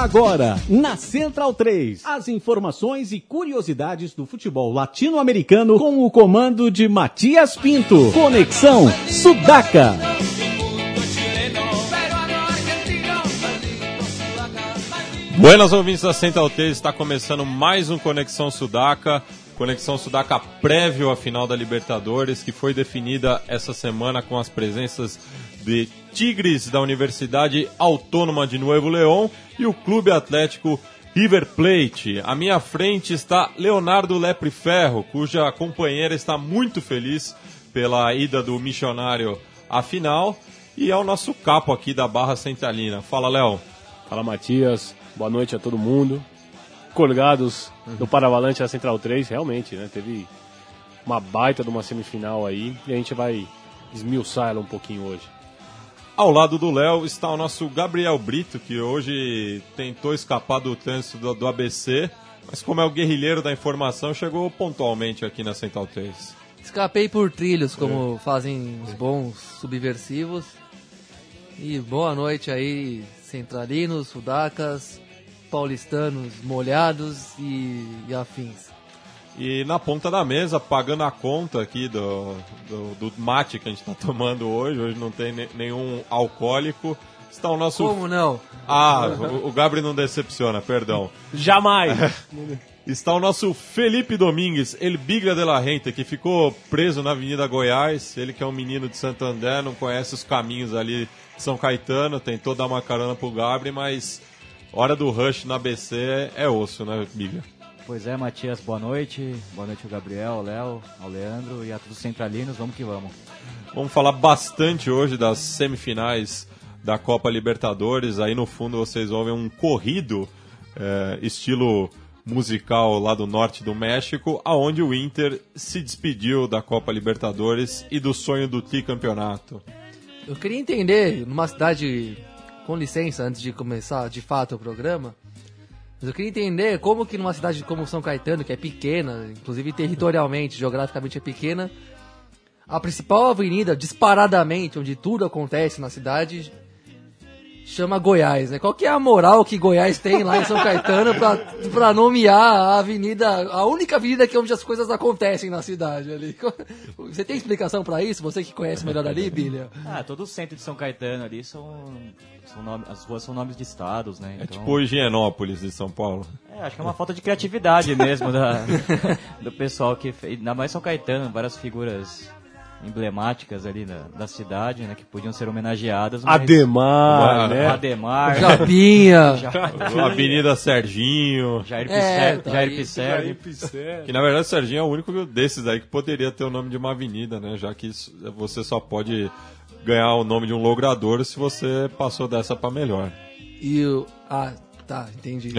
Agora, na Central 3, as informações e curiosidades do futebol latino-americano com o comando de Matias Pinto. Conexão Sudaca. Buenas ouvintes da Central 3, está começando mais um Conexão Sudaca. Conexão Sudaca prévio à final da Libertadores, que foi definida essa semana com as presenças de Tigres da Universidade Autônoma de Nuevo León e o Clube Atlético River Plate. À minha frente está Leonardo Lepre Ferro, cuja companheira está muito feliz pela ida do missionário à final, e é o nosso capo aqui da Barra Centralina. Fala, Léo. Fala, Matias. Boa noite a todo mundo. Colgados do Paravalante da Central 3, realmente, né? Teve uma baita de uma semifinal aí e a gente vai esmiuçar ela um pouquinho hoje. Ao lado do Léo está o nosso Gabriel Brito, que hoje tentou escapar do trânsito do, do ABC, mas como é o guerrilheiro da informação, chegou pontualmente aqui na Central 3. Escapei por trilhos, como fazem os bons subversivos. E boa noite aí, centralinos, sudacas, paulistanos molhados e, e afins. E na ponta da mesa, pagando a conta aqui do, do, do mate que a gente está tomando hoje, hoje não tem ne- nenhum alcoólico, está o nosso... Como não? Ah, o, o Gabriel não decepciona, perdão. Jamais! Está o nosso Felipe Domingues, El Biglia de la Renta, que ficou preso na Avenida Goiás. Ele que é um menino de Santo André, não conhece os caminhos ali de São Caetano, tentou dar uma carona pro Gabriel, mas hora do rush na ABC é, é osso, né, Biglia? Pois é, Matias, boa noite. Boa noite ao Gabriel, ao Léo, ao Leandro e a todos os centralinos. Vamos que vamos. Vamos falar bastante hoje das semifinais da Copa Libertadores. Aí no fundo vocês ouvem um corrido, eh, estilo musical lá do norte do México, aonde o Inter se despediu da Copa Libertadores e do sonho do tricampeonato. Eu queria entender, numa cidade, com licença, antes de começar de fato o programa, mas eu queria entender como que numa cidade como São Caetano, que é pequena, inclusive territorialmente, geograficamente é pequena, a principal avenida, disparadamente, onde tudo acontece na cidade, chama Goiás, né? Qual que é a moral que Goiás tem lá em São Caetano pra, pra nomear a avenida, a única avenida que é onde as coisas acontecem na cidade ali? Você tem explicação pra isso? Você que conhece melhor ali, Bilha? Ah, todo o centro de São Caetano ali são. são nome- as ruas são nomes de estados, né? É Então, tipo Higienópolis de São Paulo. é, acho que é uma falta de criatividade mesmo da, do pessoal que fez. Ainda mais São Caetano, várias figuras emblemáticas ali da, da cidade, né? Que podiam ser homenageadas. mas- Ademar, né? Ademar. Japinha. Avenida Serginho. Jair, É, Pisser, tá Jair aí. Pisserni. Que na verdade o Serginho é o único desses aí que poderia ter o nome de uma avenida, né? Já que você só pode ganhar o nome de um logrador se você passou dessa pra melhor. E o. Tá, entendi.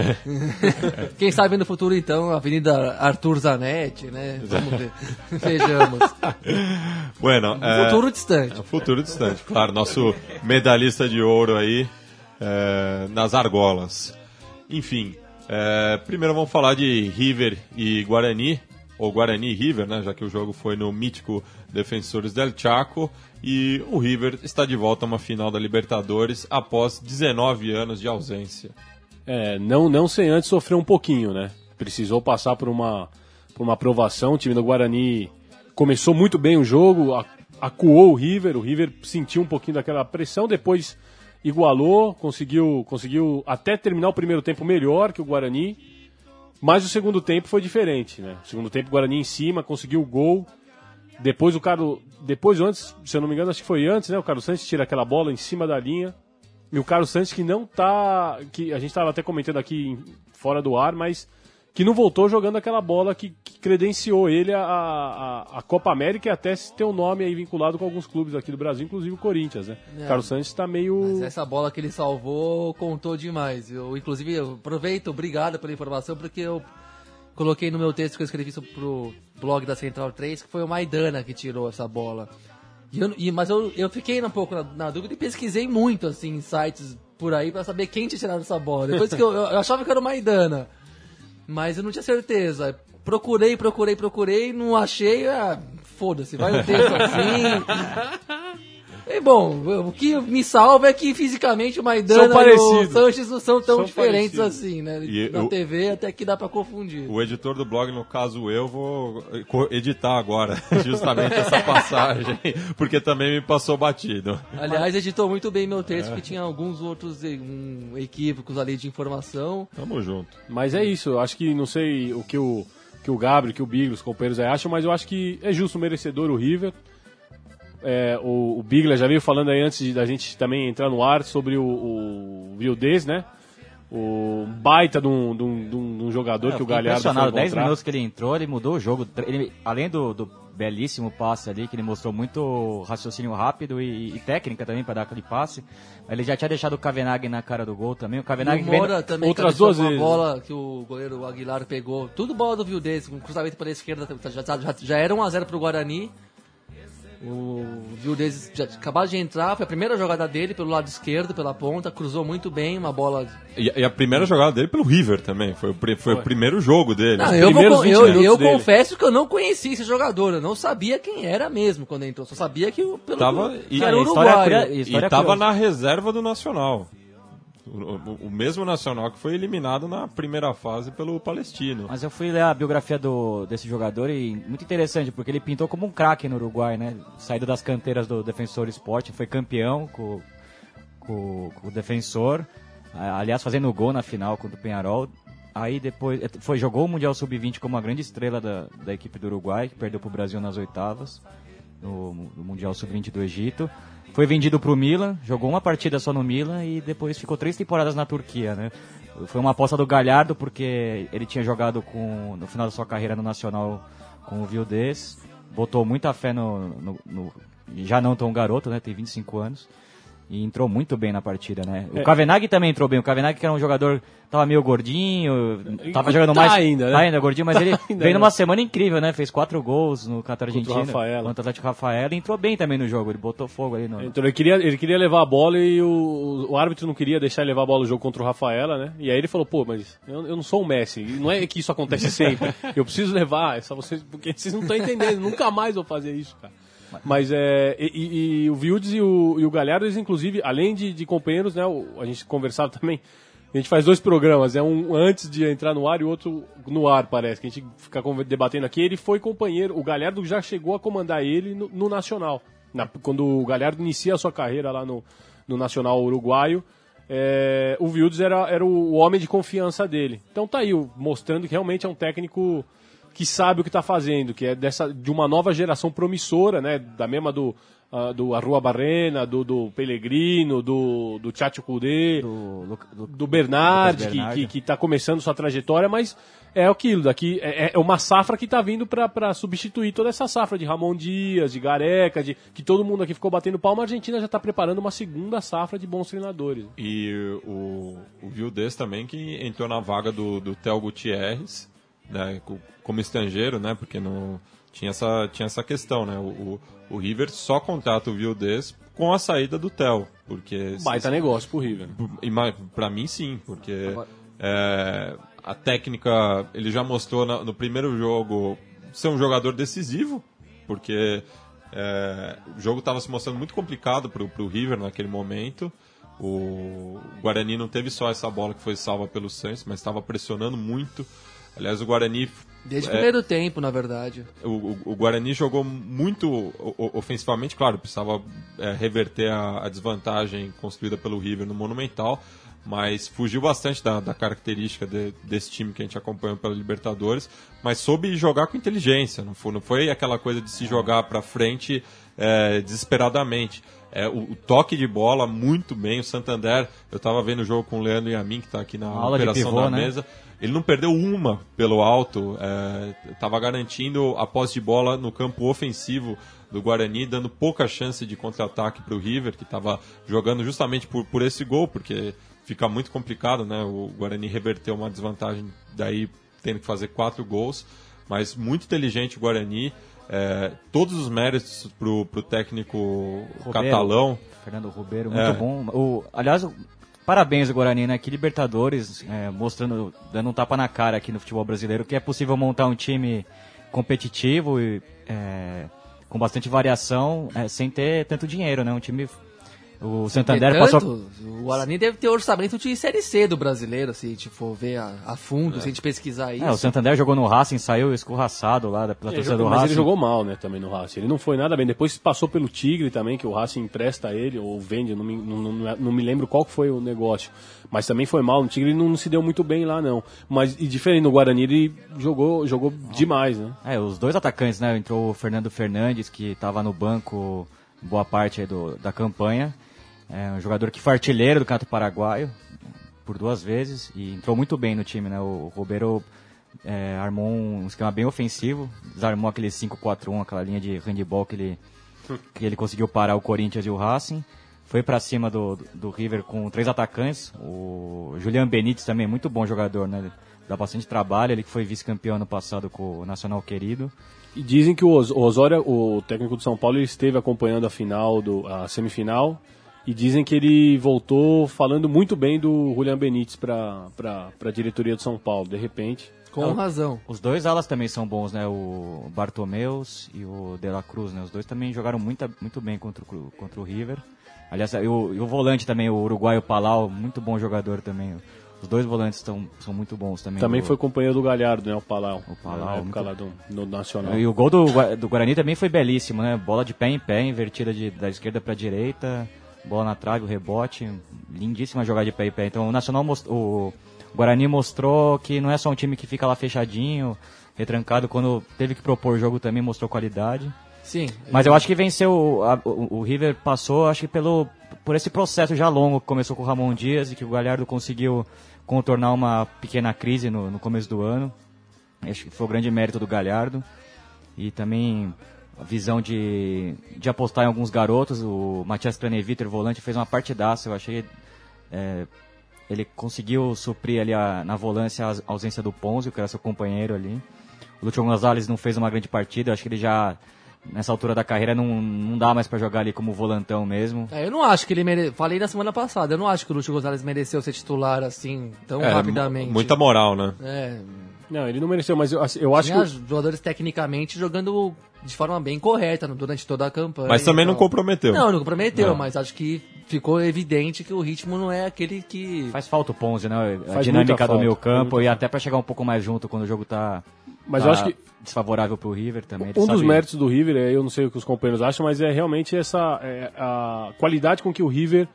Quem sabe no futuro, então, Avenida Arthur Zanetti, né? Vamos ver. Vejamos. Bueno, é, Futuro distante. é futuro distante, claro. Nosso medalhista de ouro aí é, nas argolas. Enfim, é, primeiro vamos falar de River e Guarani, ou Guarani e River, né? Já que o jogo foi no mítico Defensores del Chaco. E o River está de volta a uma final da Libertadores após 19 anos de ausência. É, não, não sem antes sofrer um pouquinho, né? Precisou passar por uma, por uma aprovação. O time do Guarani começou muito bem o jogo, acuou o River. O River sentiu um pouquinho daquela pressão, depois igualou, conseguiu, conseguiu até terminar o primeiro tempo melhor que o Guarani. Mas o segundo tempo foi diferente, né? O segundo tempo o Guarani em cima, conseguiu o gol. Depois o Carlos. Depois, antes, se eu não me engano, acho que foi antes, né? O Carlos Santos tira aquela bola em cima da linha. E o Carlos Santos que não tá. que A gente estava até comentando aqui fora do ar, mas que não voltou jogando aquela bola que, que credenciou ele a, a, a Copa América e até se ter um nome aí vinculado com alguns clubes aqui do Brasil, inclusive o Corinthians, né? É. O Carlos Santos está meio. Mas essa bola que ele salvou contou demais. Eu, inclusive, eu aproveito, obrigado pela informação, porque eu coloquei no meu texto que eu escrevi pro blog da Central 3, que foi o Maidana que tirou essa bola. E eu- e- mas eu, eu fiquei um pouco na, na dúvida e pesquisei muito, assim, sites por aí pra saber quem tinha tirado essa bola. Depois que eu, eu achava que era o Maidana, mas eu não tinha certeza. Procurei, procurei, procurei, não achei, ah, foda-se, vai o texto assim. E, bom, o que me salva é que fisicamente o Maidana e o. Sanches não são tão São diferentes parecidos. assim, né? E Na eu- TV até que dá pra confundir. O editor do blog, no caso eu, vou editar agora justamente essa passagem, porque também me passou batido. Aliás, editou muito bem meu texto, É. que tinha alguns outros um, equívocos ali de informação. Tamo junto. Mas é isso, eu acho que não sei o que o, que o Gabriel, que o Bigler, os companheiros aí acham, mas eu acho que é justo, merecedor o River. É, o, o Bigler já veio falando aí antes de, da gente também entrar no ar sobre o, o Vildez, né? O baita de um, de um, de um- de um jogador É, que o Galhardo foi impressionado, 10 encontrar. minutos que ele entrou, ele mudou o jogo. Ele, além do, do belíssimo passe ali, que ele mostrou muito raciocínio rápido e, e técnica também para dar aquele passe, ele já tinha deixado o Kavenag na cara do gol também. O E Kavenag o vem- também outras duas vezes. bola que o goleiro Aguilar pegou. Tudo bola do Vildez, com cruzamento pela esquerda. Já, já, já era 1x0 pro Guarani. O Vildez já acabou de entrar, foi a primeira jogada dele pelo lado esquerdo, pela ponta, cruzou muito bem, uma bola. E, e a primeira jogada dele pelo River também, foi o, pri- foi o primeiro jogo dele. Não, eu, vou primeiros con- 20 eu, eu confesso que eu não conhecia esse jogador, eu não sabia quem era mesmo quando entrou, só sabia que pelo Tava- que e- era história curia- E história tava curiosa. na reserva do Nacional. O, mesmo Nacional que foi eliminado na primeira fase pelo Palestino. Mas eu fui ler a biografia do, desse jogador e muito interessante, porque ele pintou como um craque no Uruguai, né? Saído das canteiras do Defensor Esporte, foi campeão com, com, com o Defensor, aliás, fazendo gol na final contra o Penharol. Aí depois foi, jogou o Mundial Sub-20 como uma grande estrela da, da equipe do Uruguai, que perdeu para o Brasil nas oitavas, no, no Mundial Sub-20 do Egito. Foi vendido para o Milan, jogou uma partida só no Milan e depois ficou três temporadas na Turquia, né? Foi uma aposta do Galhardo porque ele tinha jogado com, no final da sua carreira no Nacional com o Vildez, botou muita fé no, no- no- já não tão garoto, né? Tem 25 anos. E entrou muito bem na partida, né? O Kavenag também entrou bem. O Kavenag que era um jogador, tava meio gordinho, tava Tá jogando mais... ainda, né? Tá ainda gordinho, mas ele ainda, veio né? numa semana incrível, né? Fez quatro gols no Qatar Argentina. Rafaela. Contra o Atlético Rafaela. E entrou bem também no jogo. Ele botou fogo ali no... Então ele queria, ele queria levar a bola e o, o árbitro não queria deixar ele levar a bola no jogo contra o Rafaela, né? E aí ele falou, pô, mas eu, eu não sou o Messi, e não é que isso acontece sempre. Eu preciso levar, é só vocês, porque vocês não estão entendendo, nunca mais vou fazer isso, cara. Mas é. E, e- e o Vildes e o, e o Galhardo, eles, inclusive, além de, de companheiros, né? o- a gente conversava também. A gente faz dois programas, é um antes de entrar no ar e outro no ar, parece, que a gente fica debatendo aqui. Ele foi companheiro, o Galhardo já chegou a comandar ele no, no Nacional. Na- quando o Galhardo inicia a sua carreira lá no, no Nacional Uruguaio, é, o Vildes era, era o homem de confiança dele. Então tá aí, mostrando que realmente é um técnico que sabe o que está fazendo, que é dessa, de uma nova geração promissora, né? Da mesma do, ah, do Arrua Barrena, do, do Pellegrino, do, do Tchatcho Kudê, do, do, do, Bernard, Lucas que, Bernardi. que, que tá começando sua trajetória, mas é aquilo, daqui é, é uma safra que tá vindo para substituir toda essa safra de Ramon Dias, de Gareca, de que todo mundo aqui ficou batendo palma, a Argentina já está preparando uma segunda safra de bons treinadores. E o, o Vildez também, que entrou na vaga do, do Theo Gutierrez, né, co- como estrangeiro, né, porque não, tinha, essa, tinha essa questão, né, o, o, River só contrata o Vildez com a saída do Theo, porque... Baita negócio pro River. Para mim, sim, porque é, a técnica, ele já mostrou na- no primeiro jogo ser um jogador decisivo, porque é, o jogo estava se mostrando muito complicado para o River naquele momento. O Guarani não teve só essa bola que foi salva pelo Santos, mas estava pressionando muito. Aliás, o Guarani Desde o É. primeiro tempo, na verdade. o, o- o Guarani jogou muito ofensivamente, claro, precisava é, reverter a, a desvantagem construída pelo River no Monumental, mas fugiu bastante da, da característica de- desse time que a gente acompanhou pela Libertadores, mas soube jogar com inteligência, não foi, não foi aquela coisa de se jogar para frente é, desesperadamente. É, o, o toque de bola muito bem, o Santander, eu estava vendo o jogo com o Leandro e a mim, que está aqui na Aula de operação pivô, da né? mesa, ele não perdeu uma pelo alto, estava garantindo a posse de bola no campo ofensivo do Guarani, dando pouca chance de contra-ataque para o River, que estava jogando justamente por, por esse gol, porque fica muito complicado, né? O Guarani reverteu uma desvantagem, daí tendo que fazer quatro gols, mas muito inteligente o Guarani. é, todos os méritos para o técnico Roberto. catalão. Fernando Ribeiro, muito É. bom. O, aliás, parabéns ao Guarani, né? Que Libertadores, é, mostrando, dando um tapa na cara aqui no futebol brasileiro, que é possível montar um time competitivo e é, com bastante variação, é, sem ter tanto dinheiro, né? Um time. O Santander Entretanto, passou. O Guarani deve ter orçamento de Série C do brasileiro, se a gente for ver a, a fundo, se a gente pesquisar isso. É, o Santander jogou no Racing, saiu escorraçado lá da- pela Ele torcida jogou- do mas Racing. ele jogou mal, né, também no Racing. Ele não foi nada bem. Depois passou pelo Tigre também, que o Racing empresta ele, ou vende, não me, não, não- não me lembro qual foi o negócio. Mas também foi mal. No Tigre ele não, não se deu muito bem lá, não. Mas, e diferente no Guarani, ele jogou, jogou demais, né? É, os dois atacantes, né? Entrou o Fernando Fernandes, que estava no banco boa parte aí do, da campanha. É um jogador que foi artilheiro do Campeonato Paraguaio por duas vezes e entrou muito bem no time, né? O Roberto é, armou um esquema bem ofensivo, desarmou aquele 5-4-1, aquela linha de handball que ele, que ele conseguiu parar o Corinthians e o Racing. Foi pra cima do, do River com três atacantes. O Julian Benítez também, muito bom jogador, né? Dá bastante trabalho. Ele que foi vice-campeão ano passado com o Nacional Querido. E dizem que o Osório, o técnico do São Paulo, ele esteve acompanhando a final, do, a semifinal. E dizem que ele voltou falando muito bem do Julian Benítez para a diretoria do São Paulo. De repente, Com razão. Os dois alas também são bons, né? O Bartomeus e o De La Cruz, né? Os dois também jogaram muito, muito bem contra o, contra o River. Aliás, e o, e o volante também, o uruguaio Palau, muito bom jogador também. Os dois volantes tão, são muito bons também. também do- foi companheiro do Galhardo, né? O Palau. O Palau, Na época muito- lá do, no Nacional. E o gol do, do Guarani também foi belíssimo, né? Bola de pé em pé, invertida de, da esquerda para direita, bola na trave, o rebote, lindíssima jogada de pé em pé. Então o Nacional o Guarani mostrou que não é só um time que fica lá fechadinho, retrancado, quando teve que propor jogo também mostrou qualidade. Sim. Mas eu acho que venceu, a- o, o River passou, acho que pelo, por esse processo já longo que começou com o Ramon Dias e que o Galhardo conseguiu contornar uma pequena crise no, no começo do ano. Acho que foi o grande mérito do Galhardo. E também a visão de, de apostar em alguns garotos. O Matias Craneviter, volante, fez uma partidaça. Eu achei. é, ele conseguiu suprir ali a- na volância a ausência do Ponzio, que era seu companheiro ali. O Lúcio Gonzalez não fez uma grande partida. Eu acho que ele já, nessa altura da carreira, não, não dá mais para jogar ali como volantão mesmo. É, eu não acho que ele mere... Falei na semana passada, eu não acho que o Lúcio Gonzalez mereceu ser titular assim, tão É, rapidamente. Muita moral, né? É, Não, ele não mereceu, mas eu, assim, eu acho tinha que. jogadores tecnicamente jogando de forma bem correta no- durante toda a campanha. Mas também não tal. comprometeu. Não, não comprometeu, Não. mas acho que ficou evidente que o ritmo não é aquele que. Faz falta o Ponzi, né? A Faz dinâmica do falta, meio faz campo muita e até para chegar um pouco mais junto quando o jogo tá, Mas tá eu acho que desfavorável pro River também. ele um dos sabe- méritos do River, é, eu não sei o que os companheiros acham, mas é realmente essa é, a qualidade com que o River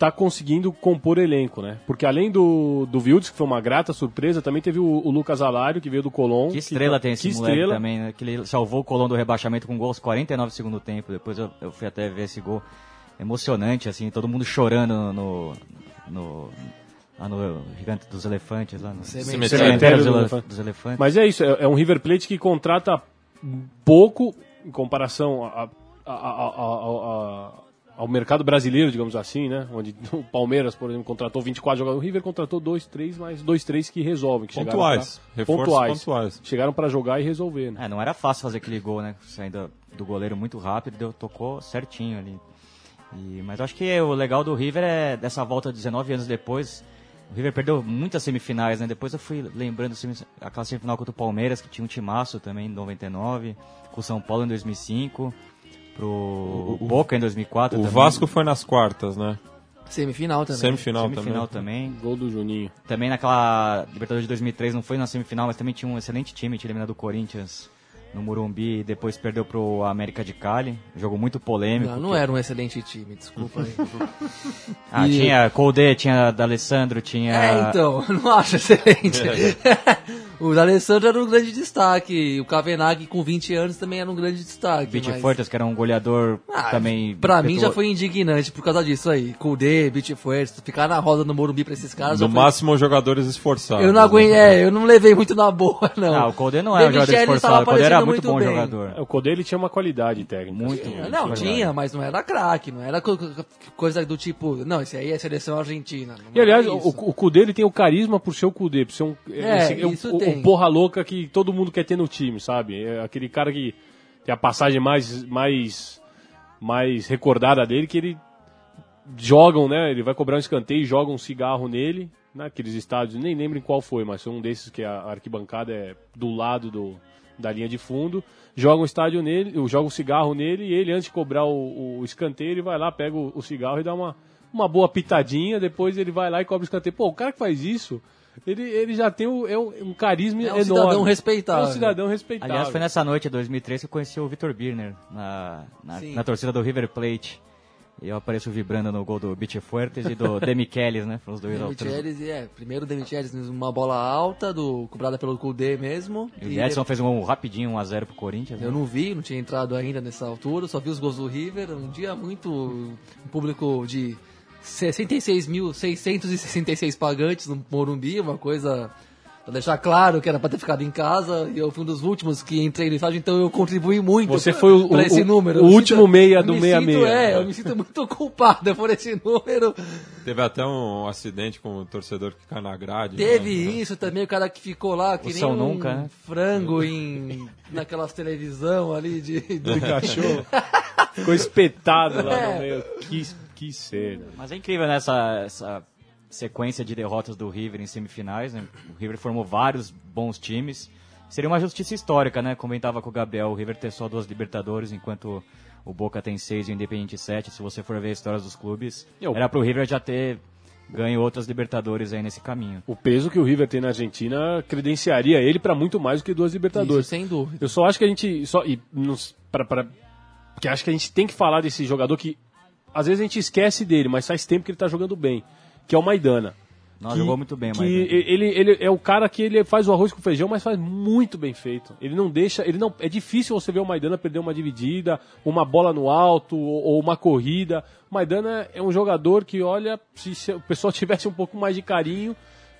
está conseguindo compor elenco, né? Porque além do, do Wildes, que foi uma grata surpresa, também teve o, o Lucas Alário, que veio do Colón. Que estrela tá- tem esse que moleque estrela. também, né? Que ele salvou o Colón do rebaixamento com gol aos 49 segundo tempo. Depois eu, eu fui até ver esse gol. Emocionante, assim, todo mundo chorando no. no lá no Gigante dos Elefantes, lá no Cemitério. Cemitério dos, dos Ele- Elefantes. dos Elefantes. Mas é isso, é, é um River Plate que contrata pouco em comparação a- a- a- a- a- ao mercado brasileiro, digamos assim, né? Onde o Palmeiras, por exemplo, contratou 24 jogadores, o River contratou dois, três, mas dois, três que resolvem. Que chegaram Pontuais. pra- Reforços pontuais. Chegaram para jogar e resolver, né? É, não era fácil fazer aquele gol, né? Saindo do goleiro muito rápido, deu, tocou certinho ali. E, mas eu acho que o legal do River é dessa volta 19 anos depois. O River perdeu muitas semifinais, né? Depois eu fui lembrando semi- aquela semifinal contra o Palmeiras, que tinha um timaço também em 99, com o São Paulo em 2005, pro Boca em 2004. O também. Vasco foi nas quartas, né? Semifinal também. Semifinal, semifinal também. também. Gol do Juninho. Também naquela Libertadores de 2003, não foi na semifinal, mas também tinha um excelente time, tinha eliminado o Corinthians no Morumbi e depois perdeu pro América de Cali. Jogo muito polêmico. Não, não era um excelente time, desculpa aí. Ah, E- tinha Colde, tinha D'Alessandro, tinha... É, então, eu não acho excelente. o D'Alessandro era um grande destaque. O Kavenag, com 20 anos, também era um grande destaque. Beat mas- Fortas, que era um goleador Ah, também... Pra mim já foi indignante por causa disso aí. Kudê, Beat Force, ficar na roda no Morumbi pra esses caras. No foi- máximo, jogadores esforçados. Eu não aguento, né? é, eu não levei muito na boa, não. Ah, o Colde não era um De jogador esforçado, o Colde era aparecendo muito bom muito bem. jogador. É, O Codê ele tinha uma qualidade técnica. Muito. Não, muito tinha, mas não era craque, não era co- co- coisa do tipo, não, esse aí é seleção argentina. E aliás, o, o Cudê ele tem o carisma por ser o Cudê, por ser um, É, esse- o- isso o, tem. O porra louca que todo mundo quer ter no time, sabe? É aquele cara que tem a passagem mais, mais, mais recordada dele, que ele jogam, né? Ele vai cobrar um escanteio, joga um cigarro nele naqueles estádios, nem lembro em qual foi, mas foi um desses que a arquibancada é do lado do, da linha de fundo, joga um estádio nele, joga um cigarro nele e ele, antes de cobrar o, o escanteio, ele vai lá, pega o, o cigarro e dá uma, uma boa pitadinha, depois ele vai lá e cobra o escanteio. Pô, o cara que faz isso, ele, ele já tem um, é um, um carisma É um enorme. cidadão respeitável. É um cidadão respeitável. Aliás, foi nessa noite de 2003 que eu conheci o Vitor Birner na, na, na torcida do River Plate. E eu apareço vibrando no gol do Beach Fuertes e do Demichelis, né? Foram os dois autores. um Demichelis, é, primeiro o Demichelis uma bola alta, do, cobrada pelo Kudê mesmo. E o Edson fez um gol rapidinho, 1x0 pro Corinthians. né? Eu não vi, não tinha entrado ainda nessa altura, só vi os gols do River. Um dia muito. Um público de 66.666 pagantes no Morumbi, uma coisa. Pra deixar claro que era pra ter ficado em casa, e eu fui um dos últimos que entrei no estádio, então eu contribuí muito Você foi o- pra o- esse o- número. o último sinto- meia do me meia-meia. sinto- É, eu me sinto muito culpado por esse número. Teve até um acidente com um torcedor que cai na grade. Teve né? isso também, o cara que ficou lá, que O nem um Nunca, né? frango em, naquelas televisão ali de... do cachorro. Ficou espetado lá É. no meio. Que, que cena. Mas é incrível nessa essa sequência de derrotas do River em semifinais. Né? O River formou vários bons times. Seria uma justiça histórica, né? Comentava com o Gabriel, o River ter só duas Libertadores, enquanto o Boca tem seis e o Independiente sete. Se você for ver a história dos clubes, Eu- era pro River já ter ganho outras Libertadores aí nesse caminho. O peso que o River tem na Argentina credenciaria ele pra muito mais do que duas Libertadores. Isso, sem dúvida. Eu só acho que a gente. Só, e nos, pra, pra, que acho que a gente tem que falar desse jogador que às vezes a gente esquece dele, mas faz tempo que ele tá jogando bem. Que é o Maidana. Que- jogou muito bem, Maidana. ele, ele é o cara que ele faz o arroz com feijão, mas faz muito bem feito. Ele não deixa, ele não é difícil você ver o Maidana perder uma dividida, uma bola no alto ou, ou uma corrida. O Maidana é um jogador que olha, se, se o pessoal tivesse um pouco mais de carinho,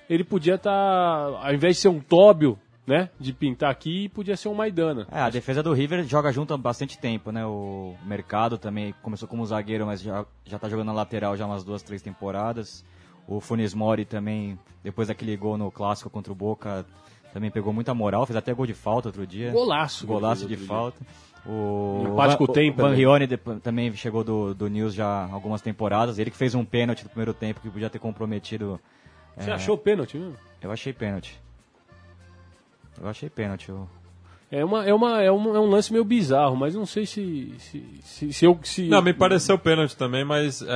ele podia estar, ao invés de ser um Tóbio, né, de pintar aqui, podia ser um Maidana. É, a defesa do River joga junto há bastante tempo, né? O Mercado também começou como zagueiro, mas já, já tá jogando na lateral já umas duas, três temporadas. O Funes Mori também, depois daquele gol no clássico contra o Boca, também pegou muita moral, fez até gol de falta outro dia. Golaço. Golaço de falta. O com o Van-? Rione depo- também chegou do, do News já algumas temporadas. Ele que fez um pênalti no primeiro tempo que podia ter comprometido. dia. Você é, achou pênalti? mesmo? Eu achei pênalti. Eu achei pênalti. eu- É, uma, é, uma, é, um, é um lance meio bizarro, mas não sei se, se, se, se eu... Se, Não, me pareceu pênalti também, mas é,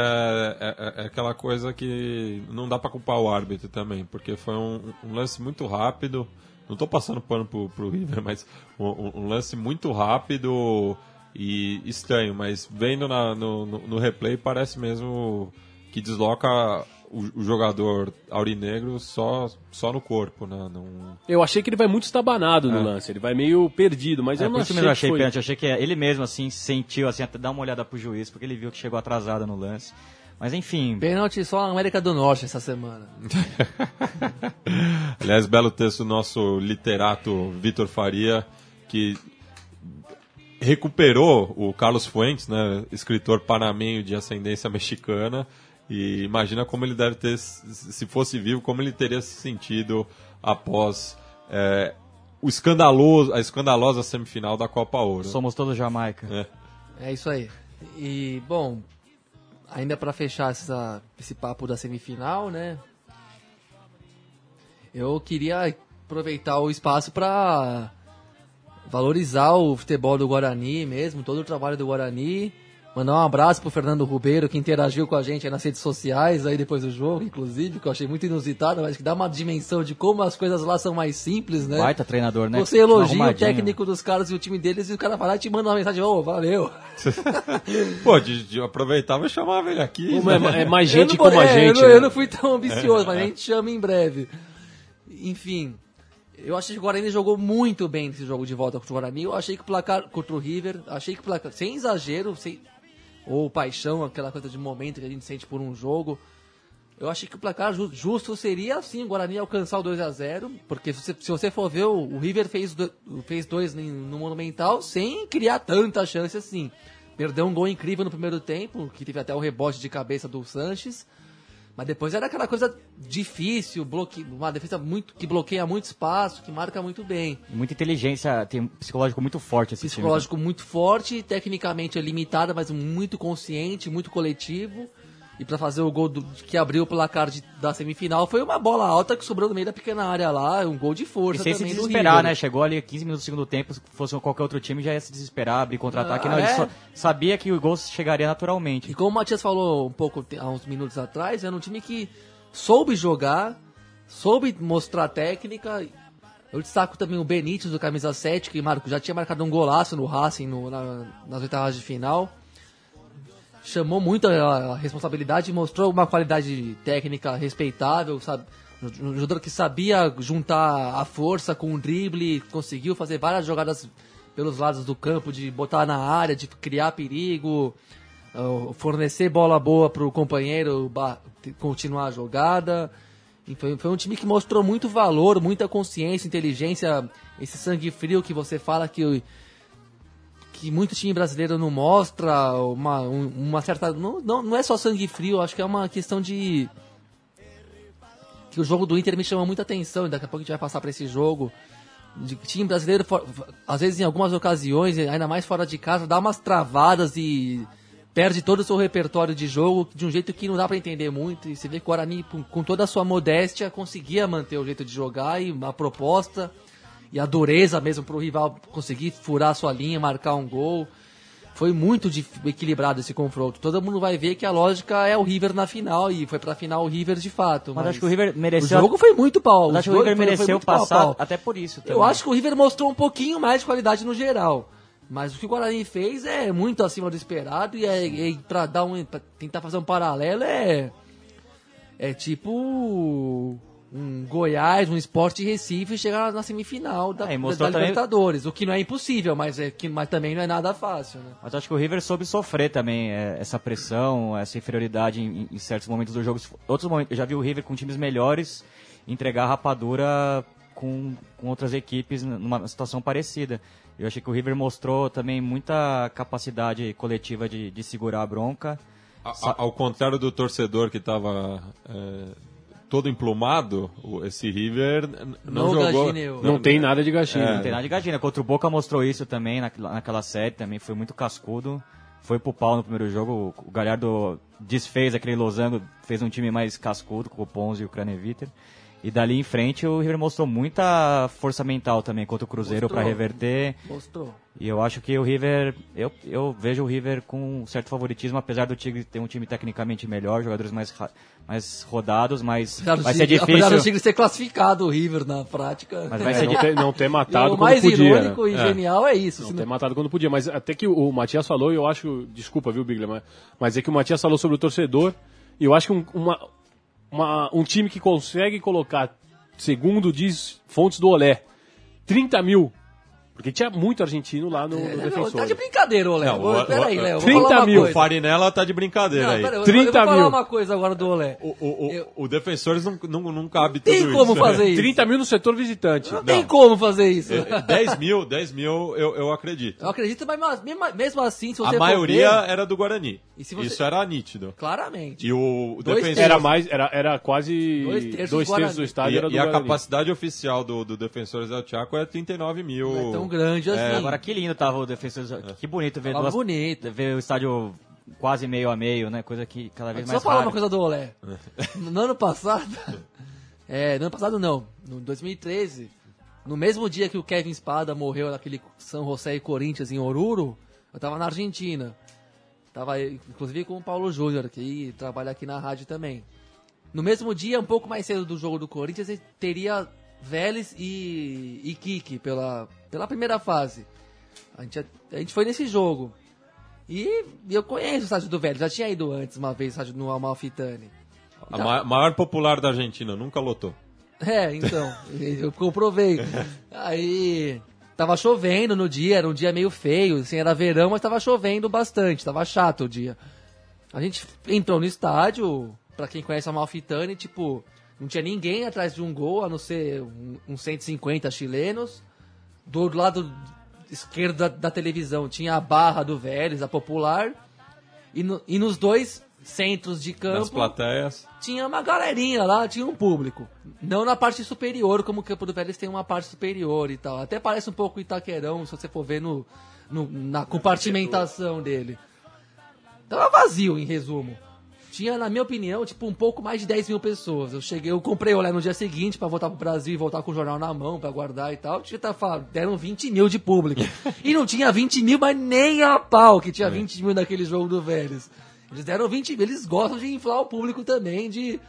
é- é aquela coisa que não dá pra culpar o árbitro também, porque foi um, um lance muito rápido. Não tô passando pano pro, pro River, mas um, um- um lance muito rápido e estranho, mas vendo na- no, no, no replay parece mesmo que desloca o, o jogador aurinegro só, só no corpo, né? Não... Eu achei que ele vai muito estabanado no lance, ele vai meio perdido, mas É, eu não achei, eu que achei foi... pênalti. Achei que ele mesmo, assim, sentiu, assim, até dar uma olhada pro juiz, porque ele viu que chegou atrasado no lance. Mas enfim, Pênalti só na América do Norte essa semana. Aliás, belo texto do nosso literato Vitor Faria, que recuperou o Carlos Fuentes, né, escritor panamenho de ascendência mexicana, e imagina como ele deve ter, se fosse vivo, como ele teria se sentido após é, o escandaloso, a escandalosa semifinal da Copa Ouro. somos todos Jamaica. É. É isso aí. E, bom, ainda pra fechar essa, esse papo da semifinal, né? Eu queria aproveitar o espaço pra valorizar o futebol do Guarani mesmo, todo o trabalho do Guarani. Mandar um abraço pro Fernando Ribeiro, que interagiu com a gente aí nas redes sociais, aí depois do jogo, inclusive, que eu achei muito inusitado, mas que dá uma dimensão de como as coisas lá são mais simples, né? Baita treinador, né? Você elogia o técnico dos caras e o time deles e o cara vai lá e te manda uma mensagem, ô, valeu. Pô, de, de aproveitava e chamava ele aqui. Como é, né? é mais gente como a é, gente. Eu não, né? eu não fui tão ambicioso, mas a gente chama em breve. Enfim, eu achei que o Guarani jogou muito bem nesse jogo de volta contra o Guarani. Eu achei que o placar contra o River, achei que o placar, sem exagero, sem, ou paixão, aquela coisa de momento que a gente sente por um jogo. Eu achei que o placar ju- justo seria assim, o Guarani alcançar o 2 a 0 porque se você, se você for ver, o, River fez, do- fez dois no Monumental sem criar tanta chance assim. Perdeu um gol incrível no primeiro tempo, que teve até o rebote de cabeça do Sanches. Mas depois era aquela coisa difícil, bloque... uma defesa muito que bloqueia muito espaço, que marca muito bem. Muita inteligência, tem um psicológico muito forte esse Psicológico muito forte, tecnicamente é limitada, mas muito consciente, muito coletivo. E pra fazer o gol do- que abriu o placar de- da semifinal foi uma bola alta que sobrou no meio da pequena área lá, um gol de E força sem se também do desesperar, né? Chegou ali 15 minutos do segundo tempo, se fosse qualquer outro time já ia se desesperar, abrir contra-ataque. Ah, não, ele é? só sabia que o gol chegaria naturalmente. E como o Matias falou um pouco há uns minutos atrás, era um time que soube jogar, soube mostrar técnica. Eu destaco também o Benítez do camisa 7, que marcou, já tinha marcado um golaço no Racing no- na- nas oitavas de final. Chamou muito a, responsabilidade mostrou uma qualidade técnica respeitável, sabe? Um jogador que sabia juntar a força com o drible, conseguiu fazer várias jogadas pelos lados do campo, de botar na área, de criar perigo, uh, fornecer bola boa para o companheiro continuar a jogada. Foi, foi um time que mostrou muito valor, muita consciência, inteligência, esse sangue frio que você fala que, que muito time brasileiro não mostra, uma, um- uma certa. Não, não, não é só sangue frio, acho que é uma questão de. Que o jogo do Inter me chama muita atenção, e daqui a pouco a gente vai passar para esse jogo. De time brasileiro, for- às vezes em algumas ocasiões, ainda mais fora de casa, dá umas travadas e perde todo o seu repertório de jogo de um jeito que não dá pra entender muito. E você vê que o Guarani, com toda a sua modéstia, conseguia manter o jeito de jogar e a proposta e a dureza mesmo pro rival conseguir furar a sua linha, marcar um gol. Foi muito equilibrado esse confronto. Todo mundo vai ver que a lógica é o River na final e foi pra final o River de fato. Mas acho que o River mereceu- O jogo foi muito pau. Mas acho que o River foi- foi mereceu pau a passar pau. até por isso. Eu acho que o River mostrou um pouquinho mais de qualidade no geral. Mas o que o Guarani fez é muito acima do esperado e é, é para dar um pra tentar fazer um paralelo é é tipo um Goiás, um Esporte Recife chegar na semifinal da, É, e da, da também- Libertadores, o que não é impossível, mas é que mas também não é nada fácil, né? Mas acho que o River soube sofrer também é, essa pressão, essa inferioridade em, em certos momentos do jogo. Outros momentos, eu já vi o River com times melhores entregar rapadura com, com outras equipes numa situação parecida. Eu achei que o River mostrou também muita capacidade coletiva de, de segurar a bronca. A- ao contrário do torcedor que estava todo emplumado, esse River não, Não jogou. gagineu. Não tem nada de gatinho. Não tem nada de gatinha. Contra o Boca mostrou isso também naquela, naquela série, também foi muito cascudo. Foi pro pau no primeiro jogo. O Galhardo desfez aquele losango, fez um time mais cascudo com o Ponzi e o Craneviter. E dali em frente o River mostrou muita força mental também contra o Cruzeiro para reverter. Mostrou. E eu acho que o River, eu, eu vejo o River com um certo favoritismo, apesar do Tigre ter um time tecnicamente melhor, jogadores mais, mais rodados, mas Apesar do vai ser Tigre- Apesar do difícil. Tigre ser classificado o River na prática. Mas vai É, ser não, ter, não ter matado o quando mais podia. irônico né? e genial é isso. Não ter não- matado quando podia, mas até que o, o Matias falou, eu acho, desculpa, viu, Bigler, mas, mas é que o Matias falou sobre o torcedor, e eu acho que um, uma, uma- um time que consegue colocar, segundo diz fontes do Olé, 30 mil, porque tinha muito argentino lá no, no É, defensor. tá de brincadeira, ô Léo. Não, o- Peraí, o- Léo. vou 30 falar uma mil. O coisa. Farinella tá de brincadeira Não, aí. pera, eu, 30 eu vou falar mil. uma coisa agora do Olé. O, o, o, Eu- o Defensores não, não, não cabe tudo Tem isso. como fazer isso. 30 mil no setor visitante. Não tem como fazer isso. É, 10 mil, 10 mil eu, eu acredito. Eu acredito, mas mesmo, mesmo assim, se você A for maioria ver, era do Guarani. E se você- Isso era nítido. claramente. E o Dois defensor Era mais, era, era quase Dois dois terços terços, do Guarani. do estádio E, era do e a Guarani. capacidade oficial do, do Defensores del Chaco é 39 mil. É tão grande assim. Agora que lindo tava o defensor, que bonito ver duas, bonito. ver o estádio quase meio a meio, né? Coisa que cada vez Só mais falar rara. uma coisa do Olé. No ano passado. É, no ano passado não. No 2013. No mesmo dia que o Kevin Espada morreu naquele São José e Corinthians em Oruro, eu tava na Argentina. Tava inclusive com o Paulo Júnior, que trabalha aqui na rádio também. No mesmo dia, um pouco mais cedo do jogo do Corinthians, ele teria Vélez e, e Kiki pela, pela primeira fase. A gente, a gente foi nesse jogo. E eu conheço o estádio do Vélez, já tinha ido antes uma vez estádio no Amalfitani. A ma- maior popular da Argentina, nunca lotou. É, então, eu comprovei. Aí, tava chovendo no dia, era um dia meio feio, assim, era verão, mas tava chovendo bastante, tava chato o dia. A gente entrou no estádio, pra quem conhece a Malfitani, tipo, não tinha ninguém atrás de um gol, a não ser um- uns 150 chilenos. Do lado esquerdo da, da televisão tinha a barra do Vélez, a popular. E, no- e nos dois centros de campo Nas plateias. tinha uma galerinha lá, tinha um público. Não na parte superior, como o Campo do Vélez tem uma parte superior e tal. Até parece um pouco Itaquerão, se você for ver no, no- na compartimentação dele. Tava vazio, em resumo. Tinha, na minha opinião, tipo, um pouco mais de 10 mil pessoas. Eu cheguei, eu comprei o olé no dia seguinte pra voltar pro Brasil e voltar com o jornal na mão pra guardar e tal. Tinha, tá, deram 20 mil de público. e não tinha 20 mil, mas nem a pau que tinha 20 mil naquele jogo do Vélez. Eles deram 20 mil, eles gostam de inflar o público também, de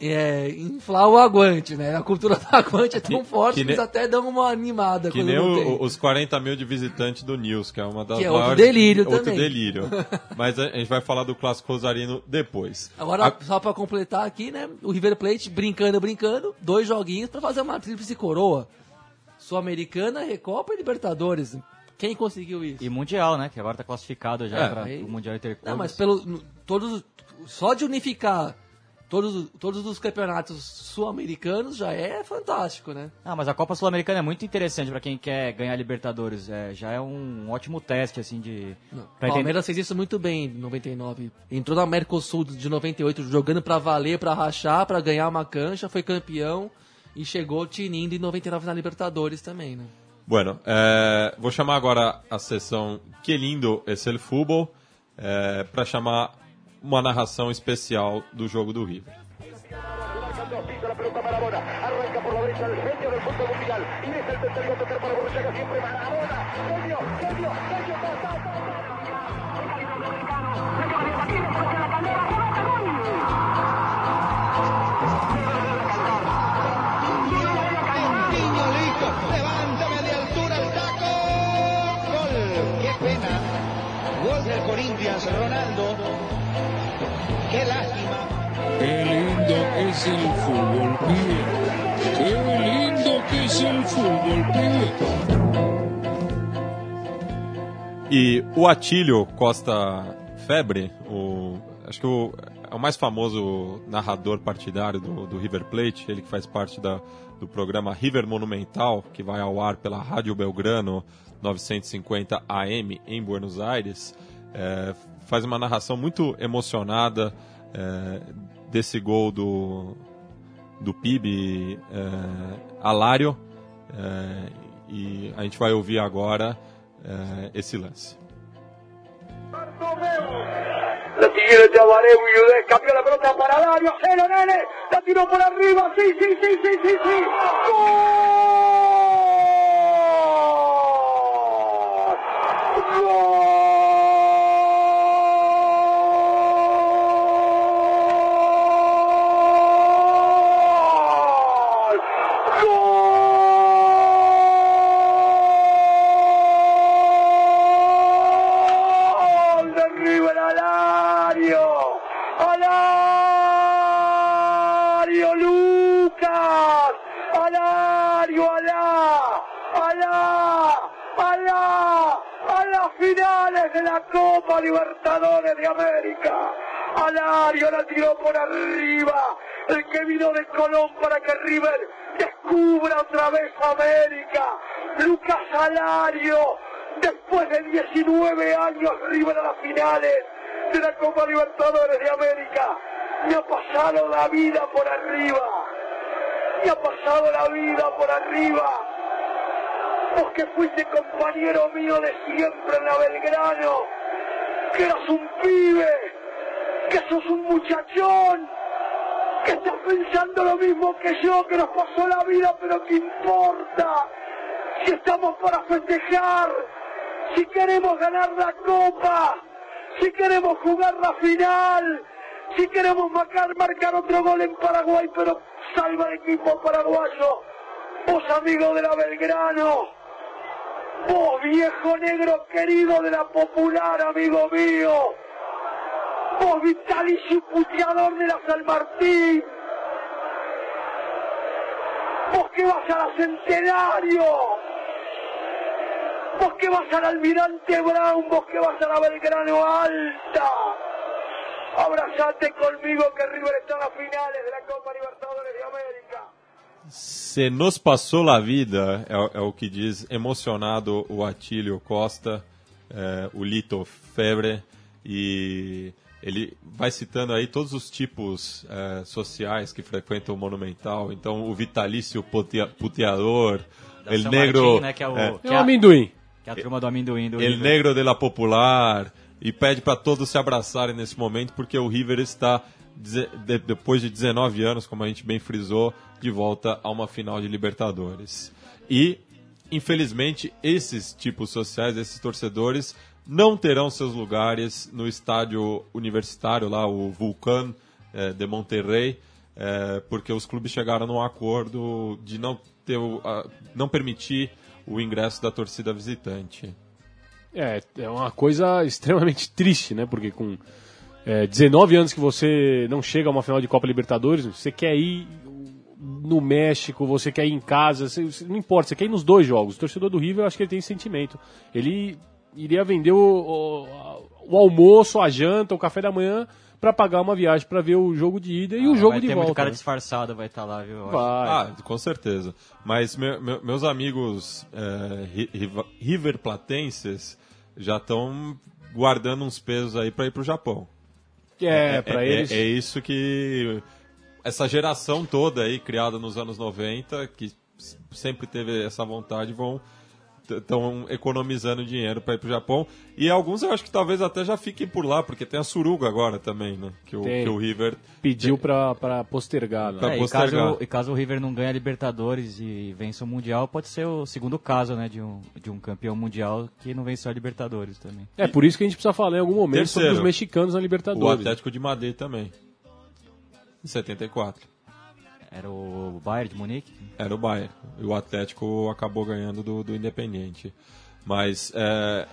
é, inflar o aguante, né? A cultura do aguante é tão Que- forte que que, eles até dão uma animada Que nem o- os 40 mil de visitantes do News, que é uma das Que é outro maiores... delírio outro também. delírio. Mas a a gente vai falar do Clássico Rosarino depois. Agora, A- só pra completar aqui, né? O River Plate brincando, brincando, dois joguinhos pra fazer uma tríplice coroa. Sul-Americana, Recopa e Libertadores. Quem conseguiu isso? E Mundial, né? Que agora tá classificado já É. para o Mundial Interclubes. Não, mas pelo, todos, só de unificar todos, todos os campeonatos sul-americanos já é fantástico, né? Ah, mas a Copa Sul-Americana é muito interessante pra quem quer ganhar Libertadores. É, já é um ótimo teste, assim, de... O Palmeiras fez isso muito bem em 99. Entrou na Mercosul de 98 jogando pra valer, pra rachar, pra ganhar uma cancha, foi campeão e chegou tinindo em 99 na Libertadores também, né? Bueno, é, vou chamar agora a sessão Que Lindo es el Fútbol é, para chamar uma narração especial do jogo do River. arranca por la derecha el genio del fútbol mundial, el tocar para siempre Maradona, es el fútbol, pibe. Qué lindo que es el fútbol, pibe. E o Atílio Costa Febre, o, acho que o, é o mais famoso narrador partidário do, do River Plate, ele que faz parte da, do programa River Monumental, que vai ao ar pela Rádio Belgrano 950 AM em Buenos Aires, é, faz uma narração muito emocionada é, desse gol do, do PIB é, Alário, é, e a gente vai ouvir agora é, esse lance. La Tabareu y cambió la pelota para nene, la tiró por arriba, sí, sí, sí, sí, sí, sí. ¡Gol! River descubra otra vez América. Lucas Alario. Después de 19 años River a las finales de la Copa Libertadores de América. Me ha pasado la vida por arriba. Me ha pasado la vida por arriba. Vos que fuiste compañero mío de siempre en la Belgrano. Que eras un pibe. Que sos un muchachón. Que estás pensando lo mismo que yo, que nos pasó la vida, pero ¿qué importa? Si estamos para festejar, si queremos ganar la copa, si queremos jugar la final, si queremos marcar, marcar otro gol en Paraguay, pero salva el equipo paraguayo. Vos amigo de la Belgrano, vos viejo negro querido de la popular, amigo mío, vos vitalicio puteador de la San Martín, vos que vas a la Centenario, vos que vas al Almirante Brown, vos que vas a la Belgrano Alta. Abrazate conmigo que River está en las finales de la Copa Libertadores de América. Se nos passou a vida, é, é o que diz emocionado o Atílio Costa, é, o Lito Febre, e ele vai citando aí todos os tipos é, sociais que frequentam o Monumental. Então, o vitalício putea- puteador, Da el São negro, Martín, né, que é o, é, que É é o a, amendoim. que é a turma do amendoim do el River. negro de la popular, e pede para todos se abraçarem nesse momento, porque o River está, depois de 19 anos, como a gente bem frisou, de volta a uma final de Libertadores. E, infelizmente, esses tipos sociais, esses torcedores, não terão seus lugares no estádio universitário, lá, o Vulcan eh, de Monterrey, eh, porque os clubes chegaram num acordo de não, ter, o- não permitir o ingresso da torcida visitante. É, é uma coisa extremamente triste, né? Porque com é, 19 anos que você não chega a uma final de Copa Libertadores, você quer ir no México, você quer ir em casa, você- não importa, você quer ir nos dois jogos. O torcedor do River, eu acho que ele tem esse sentimento. Ele iria vender o, o- o almoço, a janta, o café da manhã para pagar uma viagem para ver o jogo de ida e o jogo vai de ter volta. muito cara né? disfarçado, vai estar lá, viu? Vai. Ah, com certeza. Mas me- me- meus amigos é, ri- Platenses já estão guardando uns pesos aí para ir pro Japão. é, para é, eles. é isso que essa geração toda aí criada nos anos 90 que sempre teve essa vontade vão estão economizando dinheiro para ir pro Japão e alguns eu acho que talvez até já fiquem por lá porque tem a Suruga agora também, né? Que o, Tem. que o River Pediu para postergar. Né? Pra É, e, postergar. caso, e caso o River não ganhe a Libertadores e vença o Mundial, pode ser o segundo caso, né, de um, de um campeão mundial que não venceu a Libertadores também. É por isso que a gente precisa falar em algum momento sobre Terceiro. os mexicanos na o Libertadores. Atlético de Madrid também. Em 74. Era o Bayern de Munique. Era o Bayern. E o Atlético acabou ganhando do, do Independiente. Mas é,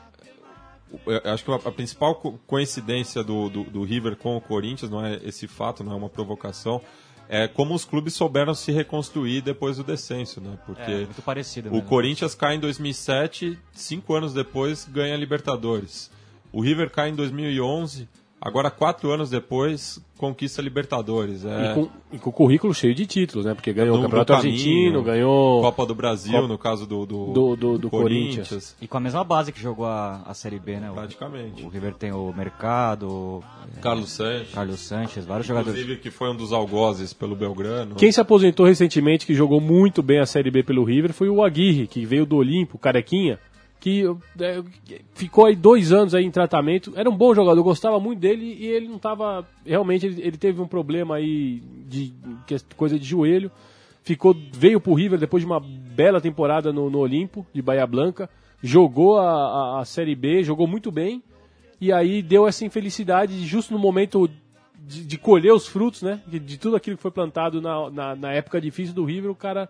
acho que a, principal co- coincidência do, do, do River com o Corinthians, não é esse fato, não é uma provocação, é como os clubes souberam se reconstruir depois do descenso, né? Porque É, muito parecido. o mesmo. Corinthians cai em 2007, cinco anos depois ganha a Libertadores. O River cai em 2011, agora quatro anos depois conquista Libertadores. É, E com, e com o currículo cheio de títulos, né? Porque ganhou do- o Campeonato caminho, Argentino, ganhou Copa do Brasil, Copa- no caso do, do, do- do- do Corinthians. E com a mesma base que jogou a, a Série B, né? O- Praticamente. O River tem o Mercado, o Carlos Sanches, Carlos Sanches, vários jogadores. inclusive que foi um dos algozes pelo Belgrano. Quem se aposentou recentemente, que jogou muito bem a Série B pelo River, foi o Aguirre, que veio do Olimpo, carequinha, que é, ficou aí dois anos aí em tratamento. Era um bom jogador, eu gostava muito dele e ele não estava. Realmente, ele, ele teve um problema aí de é coisa de joelho. Ficou, veio pro River depois de uma bela temporada no, no Olimpo, de Bahia Blanca. Jogou a, a, a Série B, jogou muito bem. E aí deu essa infelicidade justo no momento de, de colher os frutos, né? De, de tudo aquilo que foi plantado na, na, na época difícil do River, o cara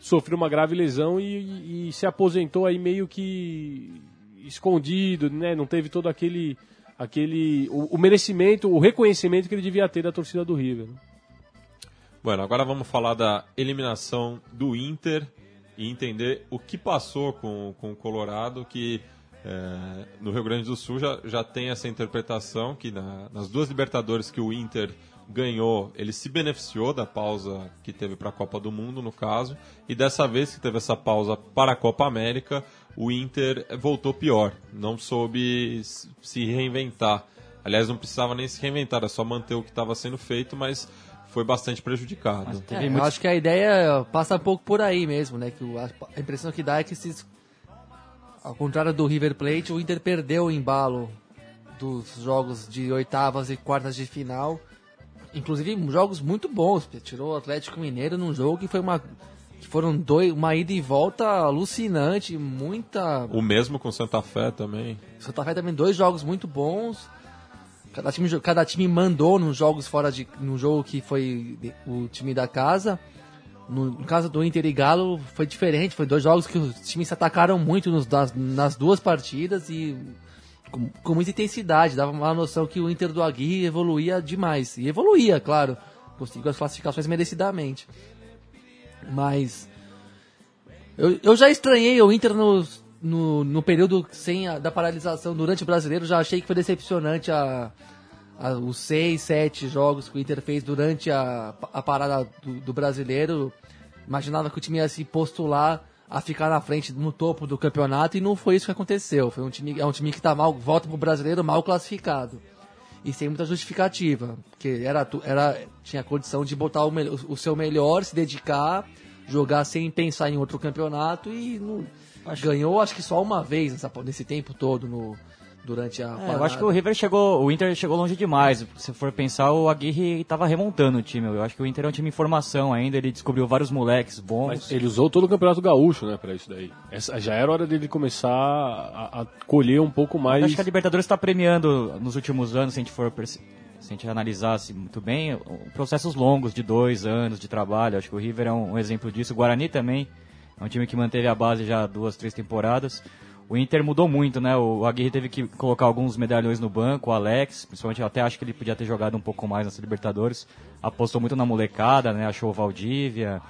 sofreu uma grave lesão e, e- se aposentou aí meio que escondido, né? Não teve todo aquele aquele o, o merecimento, o reconhecimento que ele devia ter da torcida do River. né? Bueno, agora vamos falar da eliminação do Inter e entender o que passou com, com o Colorado, que é, no Rio Grande do Sul já, já tem essa interpretação que na- nas duas Libertadores que o Inter ganhou, ele se beneficiou da pausa que teve para a Copa do Mundo, no caso, e dessa vez que teve essa pausa para a Copa América, o Inter voltou pior, não soube se reinventar. Aliás, não precisava nem se reinventar, era só manter o que estava sendo feito, mas foi bastante prejudicado. É, eu muitos- acho que a ideia passa um pouco por aí mesmo, né? Que o- a, impressão que dá é que esses, ao contrário do River Plate, o Inter perdeu o embalo dos jogos de oitavas e quartas de final. Inclusive jogos muito bons. Tirou o Atlético Mineiro num jogo que foi uma que foram dois, uma ida e volta alucinante, muita O mesmo com Santa Fé também. Santa Fé também dois jogos muito bons. Cada time, cada time mandou nos jogos fora de. no jogo que foi o time da casa. No, no caso do Inter e Galo foi diferente, foi dois jogos que os times se atacaram muito nos, das- nas duas partidas e com, com muita intensidade. Dava uma noção que o Inter do Aguirre evoluía demais. E evoluía, claro. Conseguiu as classificações merecidamente. Mas eu, eu já estranhei o Inter no, no, no período sem a, da paralisação durante o brasileiro, já achei que foi decepcionante a, a- os seis, sete jogos que o Inter fez durante a, a parada do, do brasileiro. Imaginava que o time ia se postular a ficar na frente no topo do campeonato e não foi isso que aconteceu. Foi um time, é um time que tá mal, volta pro brasileiro mal classificado. E sem muita justificativa. Porque era, era, tinha condição de botar o, o seu melhor, se dedicar, jogar sem pensar em outro campeonato e não- ganhou acho que só uma vez nessa, nesse tempo todo no, durante a É, eu acho que o River chegou, o Inter chegou longe demais. Se for pensar, o Aguirre estava remontando o time. Eu acho que o Inter é um time em formação ainda, ele descobriu vários moleques bons. Mas ele usou todo o Campeonato Gaúcho, né, pra isso daí. Essa, já era hora dele começar a, a colher um pouco mais. Acho que a Libertadores está premiando nos últimos anos, se a gente for se a gente analisasse muito bem, processos longos de dois anos de trabalho. Acho que o River é um, um exemplo disso. O Guarani também é um time que manteve a base já duas, três temporadas. O Inter mudou muito, né? O Aguirre teve que colocar alguns medalhões no banco, o Alex, principalmente eu até acho que ele podia ter jogado um pouco mais nessa Libertadores. Apostou muito na molecada, né? Achou o Valdívia,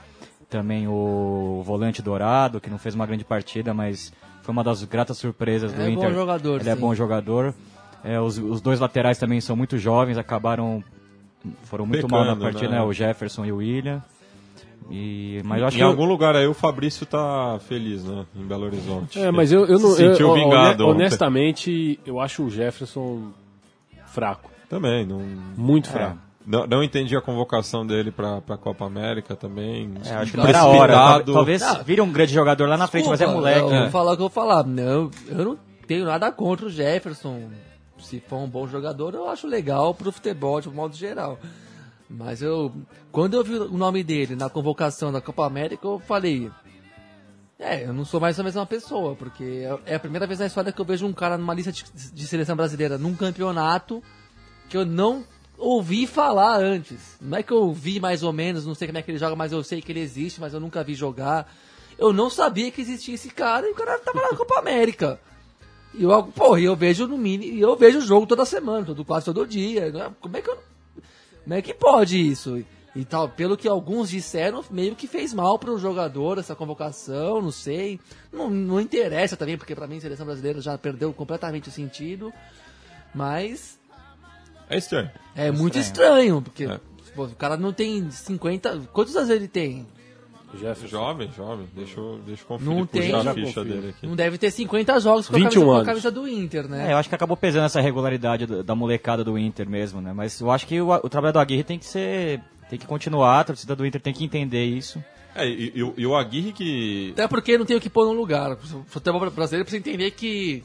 também o volante Dourado, que não fez uma grande partida, mas foi uma das gratas surpresas do É bom Inter. jogador, Ele é sim. bom jogador. É, os, os dois laterais também são muito jovens, acabaram. Foram muito mal na Pecando, partida, né? né? O Jefferson e o William. E, mas eu acho Em que. algum lugar aí o Fabrício tá feliz, né? Em Belo Horizonte. É, mas eu, eu não. Se sentiu eu, vingado hone- ontem. honestamente, eu acho o Jefferson fraco. Também, não, Muito É. fraco. não, não entendi a convocação dele pra, pra Copa América também. É, acho que não era a hora. Talvez vire um grande jogador lá na frente, mas é moleque. Eu vou falar o que eu vou falar. Não, eu não tenho nada contra o Jefferson. Se for um bom jogador, eu acho legal pro futebol de um modo geral. Mas eu, quando eu vi o nome dele na convocação da Copa América, eu falei, é, eu não sou mais a mesma pessoa, porque é- a primeira vez na história que eu vejo um cara numa lista de, de seleção brasileira num campeonato que eu não ouvi falar antes. Não é que eu vi mais ou menos, não sei como é que ele joga, mas eu sei que ele existe, mas eu nunca vi jogar. Eu não sabia que existia esse cara e o cara tava na Copa América. E eu, porra, eu vejo no mini, eu vejo o jogo toda semana, todo, quase todo dia. Como é que eu, como é que pode isso? E tal, pelo que alguns disseram, meio que fez mal pro jogador essa convocação, não sei. Não, não interessa também, porque pra mim a seleção brasileira já perdeu completamente o sentido. Mas É estranho. é muito estranho, porque É. pô, o cara não tem 50. Quantos anos ele tem? Jefferson. Jovem, jovem. Deixa eu, deixa eu conferir, Não tem. a ficha confio. dele aqui. Não deve ter 50 jogos com a 21 camisa, com a camisa do Inter, né? É, eu acho que acabou pesando essa regularidade da molecada do Inter mesmo, né? Mas eu acho que o, o trabalho do Aguirre tem que ser. tem que continuar, a torcida do Inter tem que entender isso. É, e, e o- e o Aguirre que... Até porque não tem o que pôr no lugar. O futebol brasileiro precisa entender que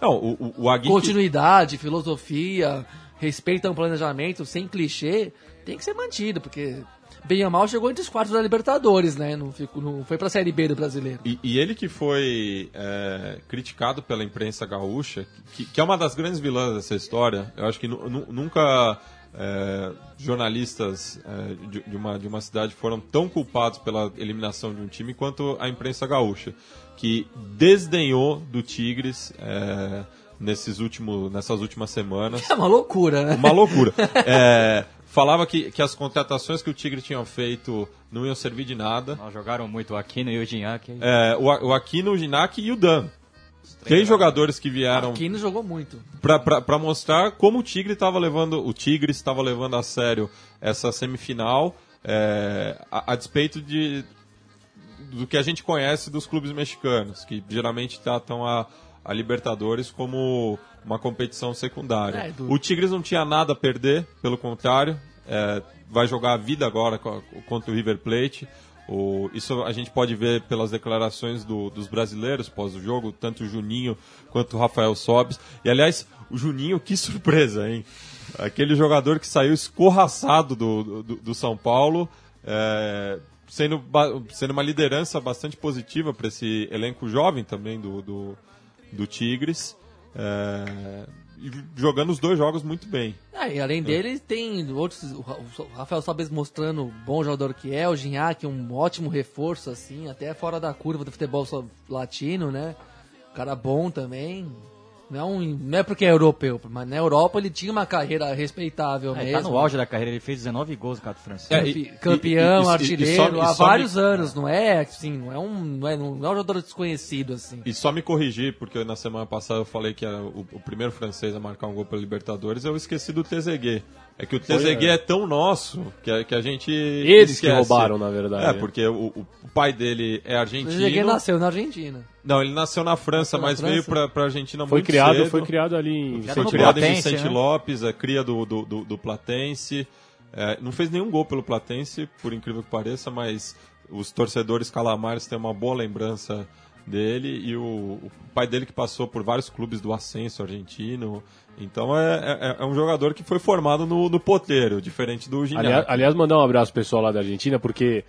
Não, o, o, Aguirre... que- continuidade, filosofia, respeito ao planejamento, sem clichê, tem que ser mantido, porque bem ou mal chegou entre os quartos da Libertadores, né? Não, ficou, não foi pra Série B do brasileiro. E, e ele que foi é, criticado pela imprensa gaúcha, que, que é uma das grandes vilãs dessa história. Eu acho que nu- nu- nunca é, jornalistas é, de, de uma, de uma cidade foram tão culpados pela eliminação de um time quanto a imprensa gaúcha, que desdenhou do Tigres é, nesses últimos, nessas últimas semanas. É uma loucura, né? Uma loucura. É, falava que, que as contratações que o Tigre tinha feito não iam servir de nada. Nós jogaram muito o Aquino e o Gignac. É, o, o Aquino, o Ginac e o Dan. Três jogadores que vieram Aquino jogou muito. pra mostrar como o Tigre estava levando, o Tigre estava levando a sério essa semifinal, é, a, a despeito de do que a gente conhece dos clubes mexicanos, que geralmente tratam a, a Libertadores como uma competição secundária. É, do- O Tigres não tinha nada a perder, pelo contrário, é, vai jogar a vida agora co- contra o River Plate. O- isso a gente pode ver pelas declarações do- dos brasileiros pós o jogo, tanto o Juninho quanto o Rafael Sobes. E aliás, o Juninho, que surpresa, hein? Aquele jogador que saiu escorraçado do, do, do São Paulo, é, sendo, sendo uma liderança bastante positiva para esse elenco jovem também do, do, do Tigres. é, jogando os dois jogos muito bem. É, e além dele, tem outros. O Ra- o Rafael Sobes mostrando o bom jogador que é, o Gignac, um ótimo reforço, assim, até fora da curva do futebol latino, né? Cara bom também. Não é, um, não é porque é europeu, mas na Europa ele tinha uma carreira respeitável É, mesmo. tá no auge da carreira, ele fez 19 gols no Cato Francês. É, e- campeão, e- e- e- e artilheiro, só- há só me- vários anos, não é assim, não é um, não é, não é um jogador desconhecido assim. E só me corrigir, porque na semana passada eu falei que era o, o primeiro francês a marcar um gol pela Libertadores, eu esqueci do Trezeguet. É que o Trezeguet é. tão nosso que a, que a gente Eles que esquece. roubaram, na verdade. É, porque o, o- o pai dele é O argentino. Trezeguet nasceu na Argentina. Não, ele nasceu na França, Nasceu na mas veio França? pra, pra Argentina Foi muito criado, cedo. foi criado ali em criado Foi criado em Vicente né? Lopes, é cria do, do, do, do Platense. É, não fez nenhum gol pelo Platense, por incrível que pareça, mas os torcedores calamares têm uma boa lembrança dele e o, o pai dele que passou por vários clubes do ascenso argentino. Então é, é, é um jogador que foi formado no, no poteiro, diferente do Gignac. Aliás, aliás, mandar um abraço pro pessoal lá da Argentina, porque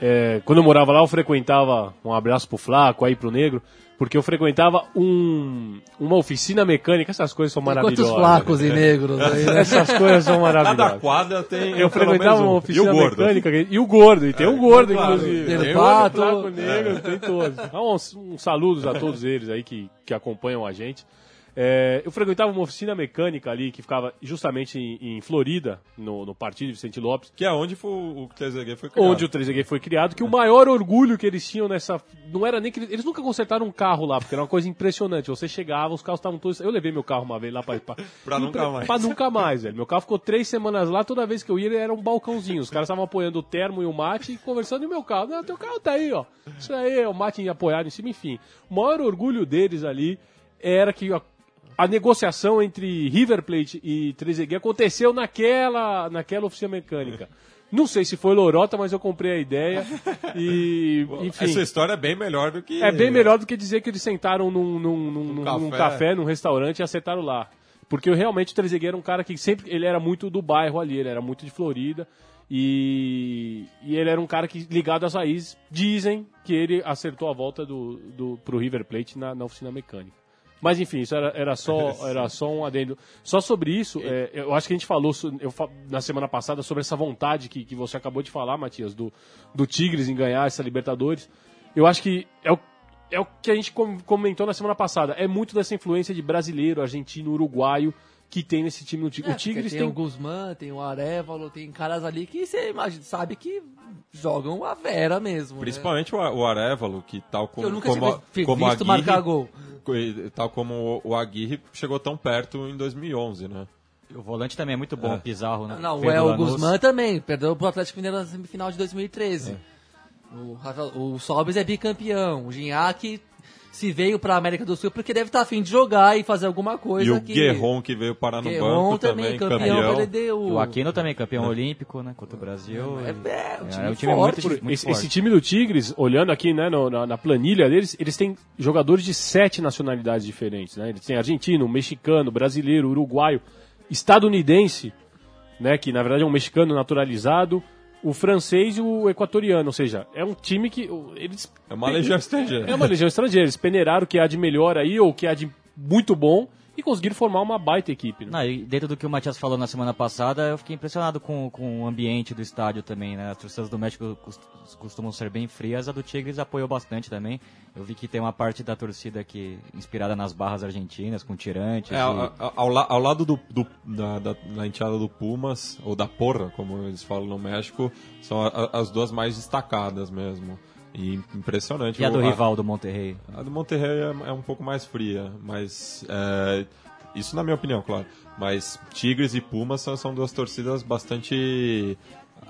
é, quando eu morava lá, eu frequentava, um abraço pro Flaco, aí pro Negro, porque eu frequentava um, uma oficina mecânica, essas coisas são maravilhosas. Quantos flacos e negros aí, né? Essas coisas são Cada maravilhosas. quadra tem. Eu pelo frequentava menos um. uma oficina o mecânica, e o gordo, e tem um gordo, claro, inclusive. tem o Tem pato. flaco, negro, tem todos. Então, uns, uns saludos a todos eles aí que, que acompanham a gente. É, eu frequentava uma oficina mecânica ali que ficava justamente em, em Florida, no, no partido de Vicente Lopes, Que é onde foi o o Trezeguet foi criado. onde o 3G foi criado, que o maior orgulho que eles tinham nessa. Não era nem que. Eles, eles nunca consertaram um carro lá, porque era uma coisa impressionante. Você chegava, os carros estavam todos. Eu levei meu carro uma vez lá pra. Pra, Pra nunca mais. Pra nunca mais, velho. Meu carro ficou três semanas lá, toda vez que eu ia, ele era um balcãozinho. Os caras estavam apoiando o termo e o mate e conversando e meu carro. Não, teu carro tá aí, ó. Isso aí, o mate apoiado em cima, enfim. O maior orgulho deles ali era que a, negociação entre River Plate e Trezeguet aconteceu naquela, naquela oficina mecânica. Não sei se foi lorota, mas eu comprei a ideia e, enfim... Essa história é bem melhor do que. É bem melhor do que dizer que eles sentaram num, num, num, num- café. num café, num restaurante e acertaram lá. Porque eu, realmente o Trezeguet era um cara que sempre. Ele era muito do bairro ali, ele era muito de Florida. E, e ele era um cara que, ligado às raízes, dizem que ele acertou a volta do, do, pro River Plate na, na oficina mecânica. Mas enfim, isso era, era, só, era só um adendo. Só sobre isso, é, eu acho que a gente falou eu, na semana passada sobre essa vontade que, que você acabou de falar, Matias, do, do Tigres em ganhar essa Libertadores. Eu acho que é o, é o que a gente com- comentou na semana passada. É muito dessa influência de brasileiro, argentino, uruguaio que tem nesse time. O, É, o Tigres tem. tem o Guzmán, tem o Arevalo, tem caras ali que você imagina, sabe que jogam a vera mesmo. né? Principalmente o, o Arevalo, que tal como, Eu nunca como, como visto Aguirre- marcar gol. Tal como o, o Aguirre chegou tão perto em 2011, né? O volante também é muito bom, É. o Pizarro, né? Não, é o Lanús. Guzmán também, perdeu pro Atlético Mineiro na semifinal de 2013. O, Rafael- o Sobis é bicampeão, o Gignac se veio pra América do Sul porque deve estar afim de jogar e fazer alguma coisa e o que... Guerron, que veio parar no Guerron banco também, também, campeão, campeão. ele deu... O Aquino também, campeão olímpico, né? Contra o Brasil. É, E- é, um time é um time forte. muito, muito Esse, forte. esse time do Tigres, olhando aqui né, no- na, na planilha deles, eles têm jogadores de sete nacionalidades diferentes. Né? Eles têm argentino, mexicano, brasileiro, uruguaio, estadunidense, né, que na verdade é um mexicano naturalizado, o francês e o equatoriano. Ou seja, é um time que. Eles, É uma legião estrangeira. é uma legião estrangeira. Eles peneiraram o que há de melhor aí, ou o que há de muito bom, e conseguiram formar uma baita equipe. Né? Não, e dentro do que o Matias falou na semana passada, eu fiquei impressionado com, com o ambiente do estádio também, né? As torcidas do México cos- costumam ser bem frias, a do Tigres apoiou bastante também. Eu vi que tem uma parte da torcida que inspirada nas barras argentinas, com tirantes. É, e- ao, ao- ao la- ao lado do, do- da, da, da enteada do Pumas, ou da Porra, como eles falam no México, são a- a- as duas mais destacadas mesmo. E impressionante. E a do O- rival do Monterrey. A do Monterrey é, é um pouco mais fria, mas. é, isso na minha opinião, claro. Mas Tigres e Pumas são, são duas torcidas bastante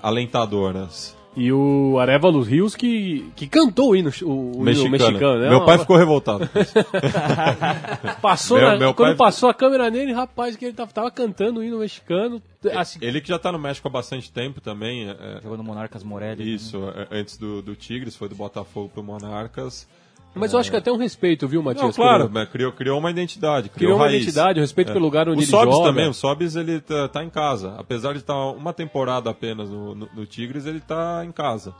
alentadoras. E o Arevalo Rios que, que cantou o hino, o, o hino Mexicano. mexicano. né? Meu Uma- pai ficou revoltado. Passou Meu- na- meu quando pai- passou a câmera nele, rapaz, que ele tava, tava cantando o hino mexicano. Assim, Ele que já tá no México há bastante tempo também. é- Jogou no Monarcas Morelli. Isso, né? é- antes do, do Tigres, foi do Botafogo pro Monarcas. Mas eu acho que até um respeito, viu, Matias? Não, claro, Pelo- criou, criou uma identidade. Criou, Criou uma identidade, um respeito pelo lugar onde o ele Sobis joga. também, o Sobis ele tá, tá em casa. Apesar de estar uma temporada apenas no, no, no Tigres, ele tá em casa.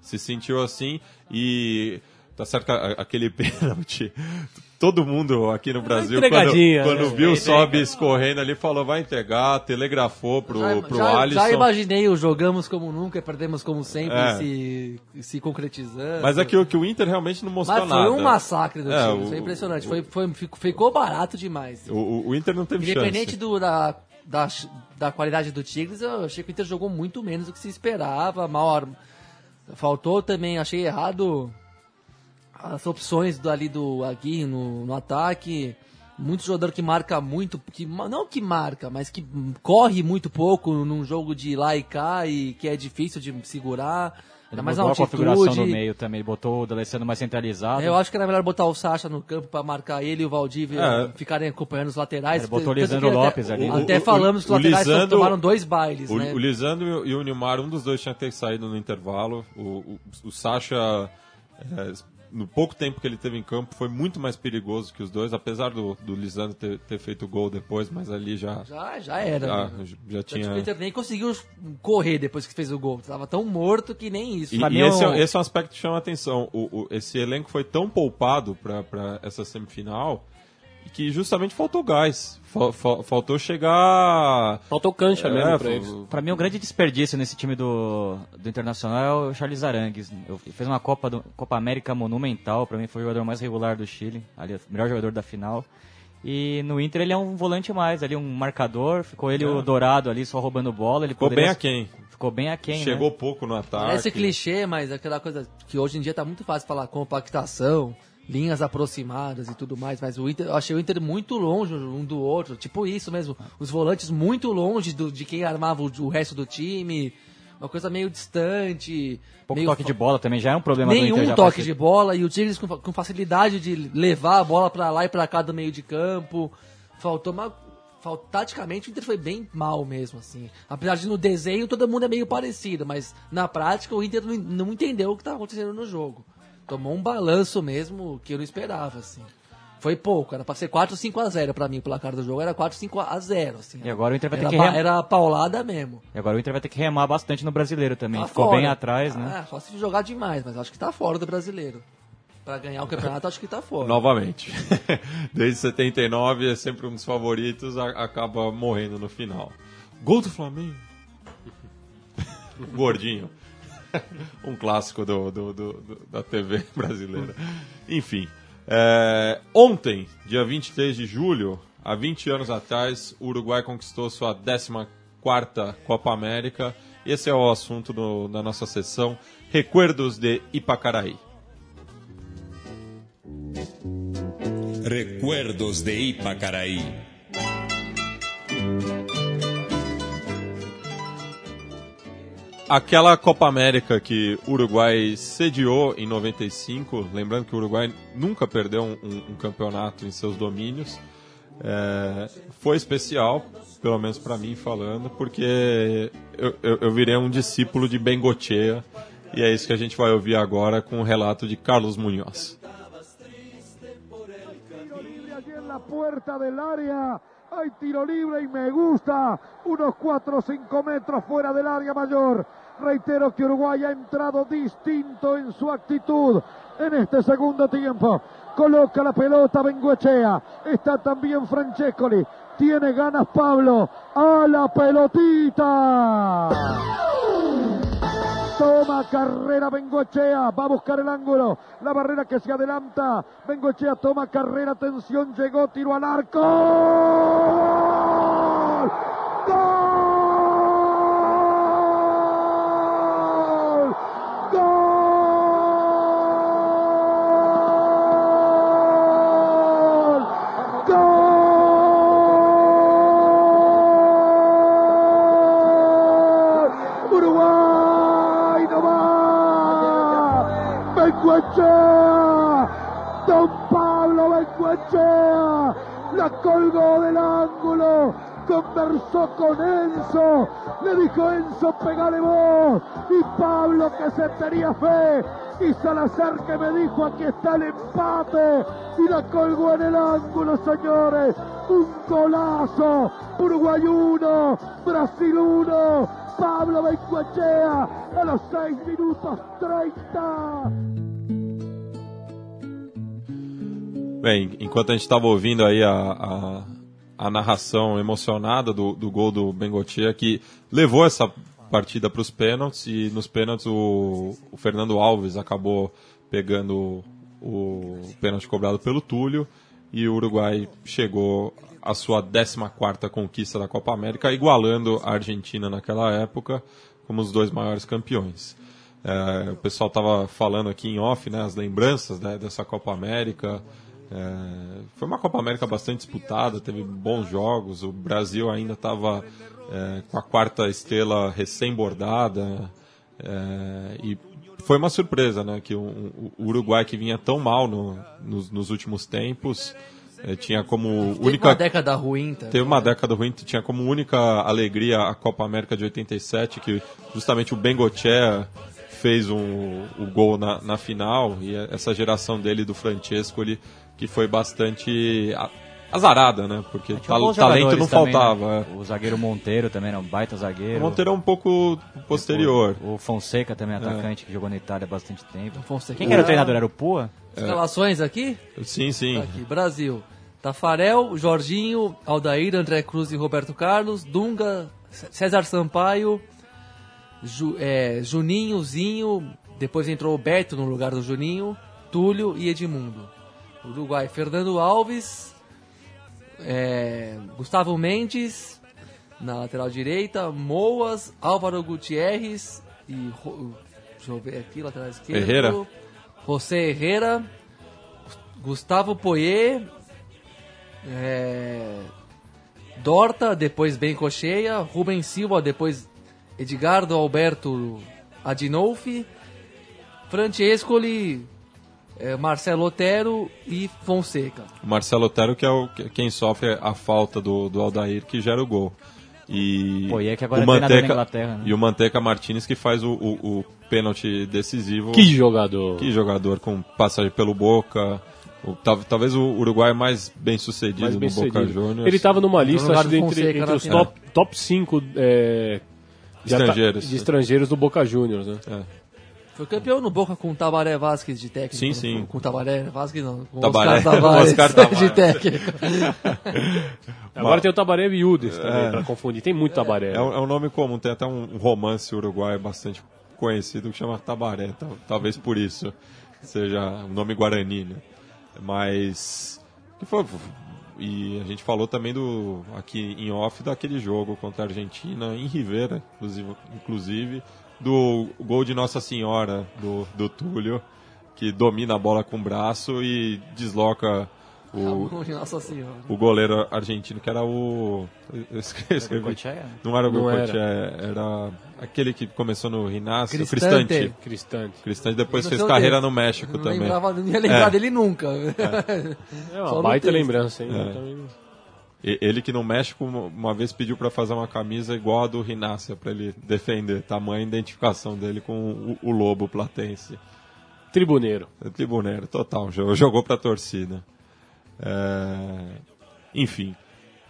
Se sentiu assim e tá certo que aquele pênalti. Todo mundo aqui no Brasil, quando, quando né? viu o Sobis correndo ali, falou: vai entregar, telegrafou pro, já, pro já, Alisson. já imaginei o jogamos como nunca, perdemos como sempre, É. se, se concretizando. Mas é que, o- que o Inter realmente não mostrou Mas foi nada. um massacre do É, time, o- foi impressionante. o- foi, foi, ficou, ficou barato demais. O, o- Inter não teve Independente chance. do, da, da, da qualidade do Tigres, eu achei que o Inter jogou muito menos do que se esperava. Mal Faltou também, achei errado as opções do, ali do Agui no, no ataque. Muito jogador que marca muito, que, não que marca, mas que corre muito pouco num jogo de lá e cá e que é difícil de segurar. Ele mais mudou a configuração do meio também, ele botou o D'Alessandro mais centralizado. Eu acho que era melhor botar o Sacha no campo pra marcar ele e o Valdívia É. ficarem acompanhando os laterais. Ele botou o Lisandro que Lopes até, ali. Até O- o- falamos que o os laterais Lisandro- tomaram dois bailes, O, né? o Lisandro e o Nilmar, um dos dois tinha que ter saído no intervalo. O, o, o Sacha é, no pouco tempo que ele teve em campo, foi muito mais perigoso que os dois, apesar do, do Lisandro ter, ter feito o gol depois, mas ali já, Já, já era. já, né? já tinha. Inter nem conseguiu correr depois que fez o gol. Tava tão morto que nem isso. E, e esse, é, esse é um aspecto que chama a atenção. O, o- esse elenco foi tão poupado para essa semifinal que justamente faltou gás. Fa- fa- faltou chegar. Faltou cancha mesmo É, pra eles. Pra mim, o grande desperdício nesse time do, do Internacional é o Charles Arangues. Eu, ele fez uma Copa, do, Copa América monumental, pra mim foi o jogador mais regular do Chile, ali, o melhor jogador da final. E no Inter ele é um volante mais, ali um marcador, ficou ele o Dourado ali só roubando bola. Ele Ficou poderia- bem aquém. Ficou bem aquém, Chegou né? pouco no ataque. Parece clichê, mas é aquela coisa que hoje em dia tá muito fácil falar compactação, linhas aproximadas e tudo mais. Mas o Inter, eu achei o Inter muito longe um do outro. Tipo isso mesmo. Os volantes muito longe do, de quem armava o, o resto do time. Uma coisa meio distante. Pouco meio toque de bola também já é um problema do Inter. Nenhum toque faz- de bola e o Tigres com, com facilidade de levar a bola pra lá e pra cá do meio de campo. Faltou uma. Taticamente o Inter foi bem mal mesmo, assim. Apesar de no desenho todo mundo é meio parecido, mas na prática o Inter não, não entendeu o que estava acontecendo no jogo. Tomou um balanço mesmo que eu não esperava, assim. Foi pouco, era pra ser 4 5 a 0 pra mim, o placar do jogo era 4 5 a 0 assim. E agora o Inter vai ter era, que rem- era paulada mesmo. E agora o Inter vai ter que remar bastante no brasileiro também. Tá Ficou fora. bem atrás, né? Ah, só se jogar demais, mas acho que tá fora do brasileiro. Pra ganhar o campeonato, acho que tá fora. Novamente. Desde 79 é sempre um dos favoritos, acaba morrendo no final. Gol do Flamengo. Gordinho. um clássico do, do- do- da TV brasileira. Enfim. é, ontem, dia 23 de julho, há 20 anos atrás, o Uruguai conquistou sua 14ª Copa América. Esse é o assunto do- da nossa sessão. Recuerdos de Ipacaraí. Recuerdos de Ipacaraí. Aquela Copa América que o Uruguai sediou em 95, lembrando que o Uruguai nunca perdeu um, um- um campeonato em seus domínios, é, foi especial, pelo menos para mim falando, porque eu, eu- eu virei um discípulo de Bengochea e é isso que a gente vai ouvir agora com o relato de Carlos Munhoz. Hay tiro libre y me gusta. Unos 4 o 5 metros fuera del área mayor. Reitero que Uruguay ha entrado distinto en su actitud en este segundo tiempo. Coloca la pelota Benguechea. Está también Francescoli. Tiene ganas Pablo. A la pelotita. Toma carrera Bengochea, va a buscar el ángulo, la barrera que se adelanta, Bengochea toma carrera, atención, llegó, tiro al arco. Don Pablo Benguechea. La colgó del ángulo. Conversó con Enzo. Le dijo Enzo, pegale vos. Y Pablo que se tenía fe. Y Salazar que me dijo, aquí está el empate. Y la colgó en el ángulo, señores. Un golazo. Uruguay 1, Brasil 1. Pablo Benguechea a los 6 minutos 30. Bem, enquanto a gente estava ouvindo aí a, a, a narração emocionada do, do gol do Bengotia, que levou essa partida para os pênaltis, e nos pênaltis o, o Fernando Alves acabou pegando o pênalti cobrado pelo Túlio, e o Uruguai chegou à sua 14ª conquista da Copa América, igualando a Argentina naquela época como os dois maiores campeões. É, o pessoal estava falando aqui em off, né, as lembranças né, dessa Copa América. É, foi uma Copa América bastante disputada, teve bons jogos. O Brasil ainda estava é, com a quarta estrela recém-bordada. é, e foi uma surpresa, né? Que o, o- Uruguai, que vinha tão mal no- nos, nos últimos tempos, é, tinha como Teve única. uma década ruim, tá? Teve uma década ruim, tinha como única alegria a Copa América de 87, que justamente o Bengochea fez um, o gol na, na final e essa geração dele do Francesco ele, que foi bastante azarada, né? Porque Tinha tal- talento não também, faltava. né? O zagueiro Monteiro também era um baita é. zagueiro. O Monteiro é um pouco posterior. O, o Fonseca também, atacante, que jogou na Itália há bastante tempo. Fonseca. Quem que era o treinador? Era o Pua? Escalações aqui? Sim, sim. Tá aqui, Brasil. Tafarel, Jorginho, Aldair, André Cruz e Roberto Carlos, Dunga, César Sampaio, Ju, é, Juninho, Zinho, depois entrou o Beto no lugar do Juninho, Túlio e Edmundo. Uruguai, Fernando Alves, é, Gustavo Mendes na lateral direita, Moas, Álvaro Gutierrez e deixa eu ver aqui, lateral esquerdo. Herrera. José Herrera, Gustavo Poyer, é, Dorta, depois Ben Cocheia, Rubens Silva, depois Edgardo Alberto Adinolfi, Francescoli, é, Marcelo Otero e Fonseca. O Marcelo Otero que é o, que- quem sofre a falta do, do Aldair que gera o gol. E Pô, e é que agora o é Manteca, na Inglaterra, né? E o Manteca Martinez que faz o, o, o pênalti decisivo. Que jogador. Que jogador com passagem pelo Boca. O- tal- talvez o Uruguai mais bem sucedido mais bem no Boca sucedido. Juniors. Ele estava numa lista acho, entre, Fonseca entre os final. top, top 5 é, de ata- Estrangeiros. de estrangeiros do Boca Juniors. Né? É. Foi campeão no Boca com o Tabaré Vasquez de técnico. Sim, não sim. Com o Tabaré Vasquez não. Com o Tabaré- Oscar Tavares Oscar Tavares. de técnico. Agora tem o Tabaré Viudes também, pra confundir. Tem muito Tabaré. É um, é um nome comum, tem até um romance uruguaio bastante conhecido que chama Tabaré, tal- talvez por isso seja um nome guarani, né? Mas que foi e a gente falou também do aqui em off daquele jogo contra a Argentina em Rivera, inclusive, inclusive do gol de Nossa Senhora do, do Túlio que domina a bola com o braço e desloca o, o goleiro argentino, que era o. Eu escrevi. Goicoechea? Não era o Goicoechea, era aquele que começou no Rinácio, Cristante. Cristante. Cristante. Cristante depois fez carreira no México não também. Lembrava, não ia lembrar É. dele nunca. É uma Só baita lembrança, hein? É. Ele que no México uma- vez pediu para fazer uma camisa igual a do Rinácia para ele defender, tamanha identificação dele com o, o lobo platense. Tribuneiro. Tribuneiro, total, jogou, jogou pra torcida. É, Enfim,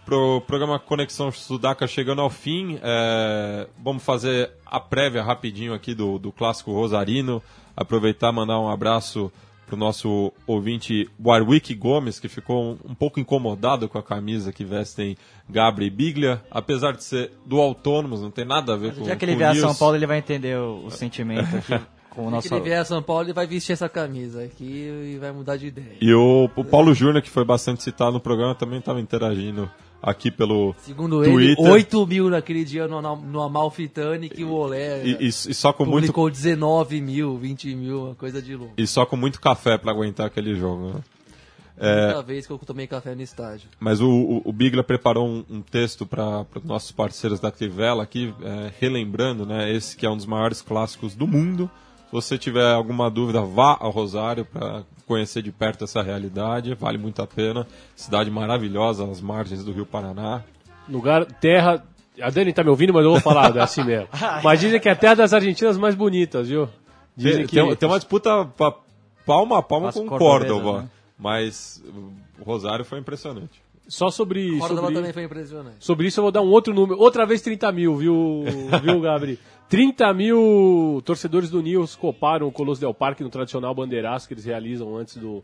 pro programa Conexão Sudaca chegando ao fim, é, vamos fazer a prévia rapidinho aqui do, do clássico Rosarino. Aproveitar e mandar um abraço pro nosso ouvinte Warwick Gomes, que ficou um, um pouco incomodado com a camisa que vestem Gabri e Biglia, apesar de ser do Autônomos, não tem nada a ver com Já que ele vier a São. Paulo, ele vai entender o, o sentimento aqui com o Se nosso... ele vier a São Paulo, ele vai vestir essa camisa aqui e vai mudar de ideia. E o, o Paulo Júnior, que foi bastante citado no programa, também estava interagindo aqui pelo Segundo ele, Twitter. 8 mil naquele dia no, no Amalfitani que o Olé E, e- e só com muito publicou 19 mil, 20 mil, uma coisa de louco. e só com muito café para aguentar aquele jogo. né? Primeira vez que eu tomei café no estádio. Mas o, o, o Bigla preparou um, um texto para os nossos parceiros da Crivella aqui, é, relembrando, né, esse que é um dos maiores clássicos do mundo. Se você tiver alguma dúvida, vá ao Rosário para conhecer de perto essa realidade, vale muito a pena. Cidade maravilhosa, às margens do Rio Paraná. Lugar, terra. A Dani tá me ouvindo, mas eu vou falar é assim mesmo. Mas dizem que é a terra das Argentinas mais bonitas, viu? Dizem Tem, que. tem, tem uma disputa pa- palma a palma As com Córdoba, né? mas o Rosário foi impressionante. Só sobre. Córdoba sobre... também foi impressionante. Sobre isso eu vou dar um outro número. Outra vez 30 mil, viu, viu Gabri? 30 mil torcedores do Nils coparam o Colosso Del Parque no tradicional bandeiraço que eles realizam antes do,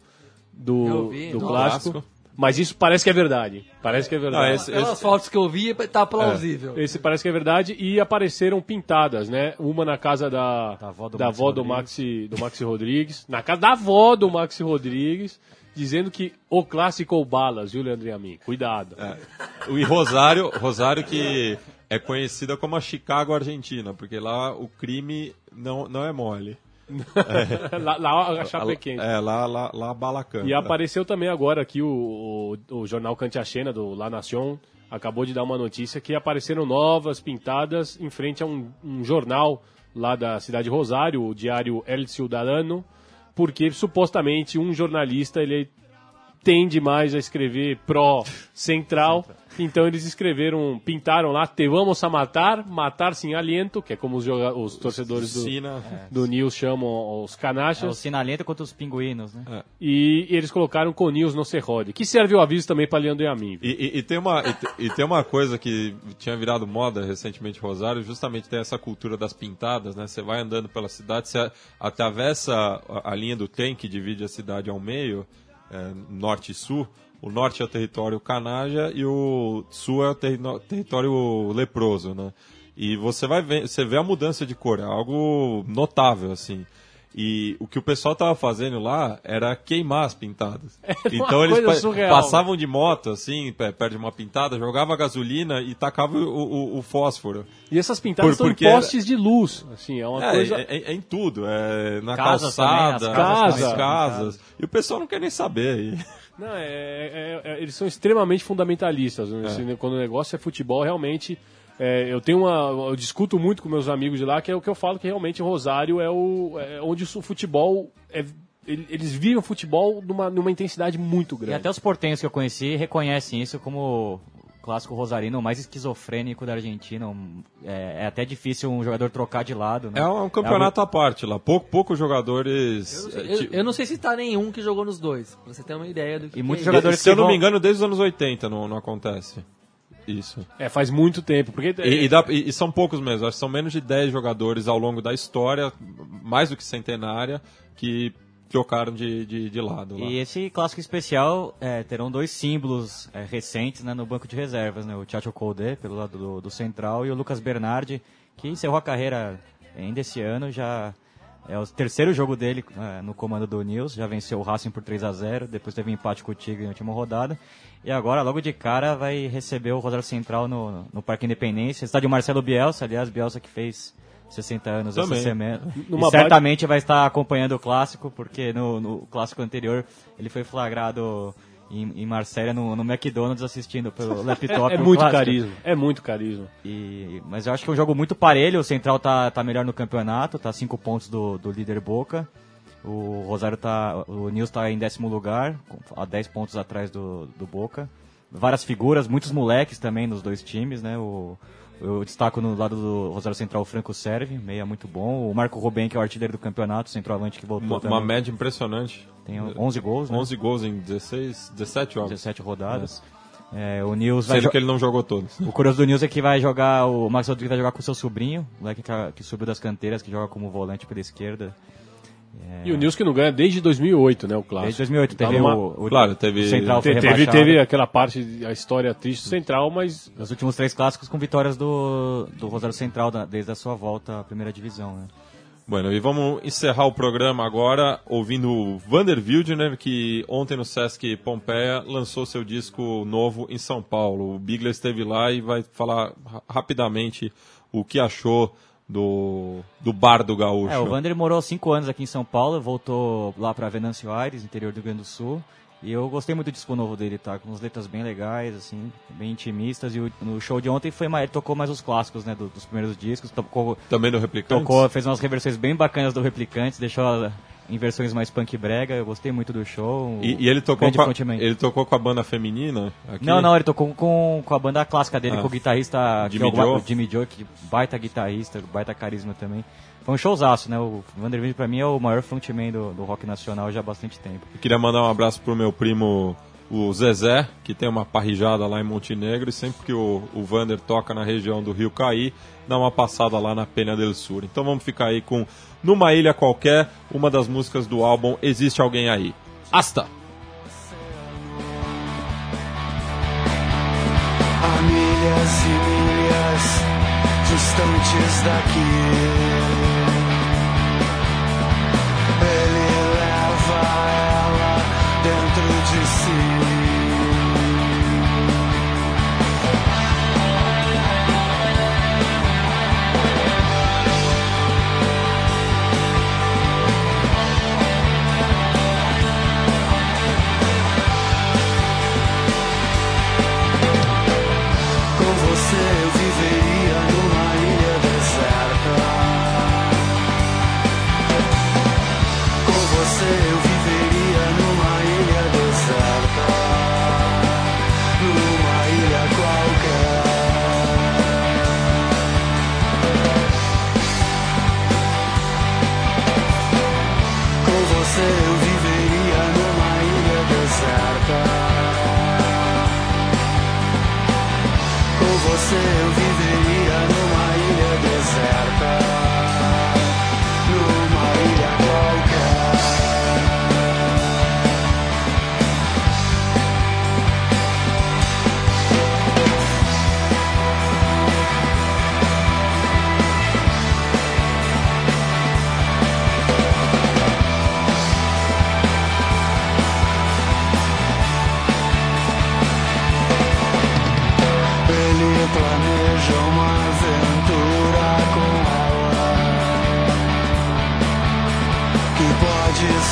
do, vi, do clássico. clássico. Mas isso parece que é verdade. Parece que é verdade. Ah, esse- Pelas fotos que eu vi, tá plausível. Esse parece que é verdade e apareceram pintadas, né? Uma na casa da, Da avó do da Maxi avó do Rodrigues. Maxi, do Maxi Rodrigues, na casa da avó do Maxi Rodrigues, dizendo que o clássico ou balas, viu, Leandro e a mim? Cuidado. E Rosário, Rosário que é conhecida como a Chicago Argentina, porque lá o crime não, não é mole. lá, lá a Chapequense. É, lá, lá, lá a bala canta. E apareceu também agora aqui o, o, o jornal Cantiachena do La Nación acabou de dar uma notícia que apareceram novas pintadas em frente a um, um jornal lá da cidade de Rosário, o diário El Ciudadano, porque supostamente um jornalista ele tende mais a escrever pró-central. Então eles escreveram, pintaram lá, te vamos a matar, matar sem aliento, que é como os, joga- os torcedores do, Sina. do News chamam os É o canachas. sinalento contra os pinguinos, né? E, e eles colocaram com News no Serrode, que serve o aviso também para Leandro e a mim. E, e- e tem uma, e, e tem uma coisa que tinha virado moda recentemente em Rosário, justamente tem essa cultura das pintadas, né? Você vai andando pela cidade, você atravessa a, a linha do trem que divide a cidade ao meio, é, norte e sul. O norte é o território canaja e o sul é o terri- território leproso, né? E você vai ver, você vê a mudança de cor, é algo notável, assim. E o que o pessoal tava fazendo lá era queimar as pintadas. uma então eles pa- surreal, passavam de moto, assim, pe- perto de uma pintada, jogava gasolina e tacava o, o- o fósforo. E essas pintadas Por- são porque era- postes de luz, assim, é uma É, coisa... é- é em tudo, é na Casas calçada, também, as casas nas também. casas. E o pessoal não quer nem saber. E- Não, é, é- é- eles são extremamente fundamentalistas. né? Esse- Quando o negócio é futebol, realmente. é, eu tenho uma. Eu discuto muito com meus amigos de lá, que é o que eu falo que realmente Rosário é, o, é onde o futebol. É, ele- eles vivem o futebol numa, numa intensidade muito E grande. até os portenhos que eu conheci reconhecem isso como clássico rosarino mais esquizofrênico da Argentina. Um- É, é até difícil um jogador trocar de lado, né? É um campeonato à parte lá. Pouco, poucos jogadores. Eu, é, eu- não sei se tá nenhum que jogou nos dois, pra você ter uma ideia do que E que muitos é jogadores se eu não me engano, desde os anos 80 não, não acontece. Isso. É, faz muito tempo. Porque E, e dá- e- e são poucos mesmo, acho que são menos de 10 jogadores ao longo da história, mais do que centenária, que trocaram de, de, de lado lá. E esse clássico especial é, terão dois símbolos é, recentes né, no banco de reservas, né? O Chacho Colde, pelo lado do, do central, e o Lucas Bernardi, que encerrou a carreira ainda esse ano, já é o terceiro jogo dele é, no comando do Nils, já venceu o Racing por 3 a 0 depois teve um empate com o Tigre na última rodada, e agora, logo de cara, vai receber o Rosário Central no, no Parque Independência, estádio Marcelo Bielsa, aliás, Bielsa que fez 60 anos Também. essa semana. Numa e certamente vai estar acompanhando o clássico, porque no, no clássico anterior ele foi flagrado em, em Marselha no, no McDonald's assistindo pelo laptop. é o muito clássico. carisma. É muito carisma. E, mas eu acho que é um jogo muito parelho. O Central tá, tá melhor no campeonato, tá 5 pontos do, do líder Boca. O Rosário tá. O Nils tá em décimo lugar, a 10 pontos atrás do, do Boca. Várias figuras, muitos moleques também nos dois times, né? O, eu destaco no lado do Rosário Central o Franco Serve, meia muito bom. O Marco Ruben, que é o artilheiro do campeonato, centroavante que voltou Uma, também. uma média impressionante. Tem 11 gols, né? 11 gols em 16, 17 jogos. 17 rodadas. É, o Nils Sendo que ele não jogou todos. o curioso do News é que vai jogar, o Max Rodrigues vai jogar com o seu sobrinho, o moleque que, que subiu das canteiras, que joga como volante pela esquerda. E o Nils que não ganha desde 2008, né? O clássico. Desde 2008 Tá teve numa- o, o Claro, teve- o Central foi Te- Teve, rebaixado. teve aquela parte, a história triste do Central, mas Os últimos três clássicos com vitórias do, do Rosário Central da- desde a sua volta à primeira divisão. Né? Bueno, e vamos encerrar o programa agora ouvindo o Vander Wildner, que ontem no Sesc Pompeia lançou seu disco novo em São Paulo. O Bigler esteve lá e vai falar ra- rapidamente o que achou do, do Bar do Gaúcho. É, o Vander morou cinco anos aqui em São Paulo, voltou lá para Venâncio Aires, interior do Rio Grande do Sul. E eu gostei muito do disco novo dele, tá? Com umas letras bem legais, assim, bem intimistas. E o, no show de ontem foi mais, ele tocou mais os clássicos, né? do- dos primeiros discos. Tocou, Também do Replicantes? tocou, fez umas reversões bem bacanas do Replicantes, deixou em versões mais punk brega. Eu gostei muito do show. E, e ele, tocou com a, ele tocou com a banda feminina? Aqui? Não, não, ele tocou com, com a banda clássica dele, Ah. com o guitarrista Jimmy é Joe. o Jimmy Joe, que baita guitarrista, baita carisma também. Foi um showzaço, né? O Vanderbilt pra mim é o maior frontman do, do rock nacional já há bastante tempo. Eu queria mandar um abraço pro meu primo, o Zezé, que tem uma parrijada lá em Montenegro, e sempre que o, o Vander toca na região do Rio Caí, dá uma passada lá na Penha del Sur. Então vamos ficar aí com Numa Ilha Qualquer, uma das músicas do álbum Existe Alguém Aí. Hasta! Há milhas e milhas distantes daqui.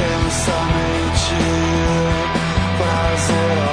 Intensamente prazerosa.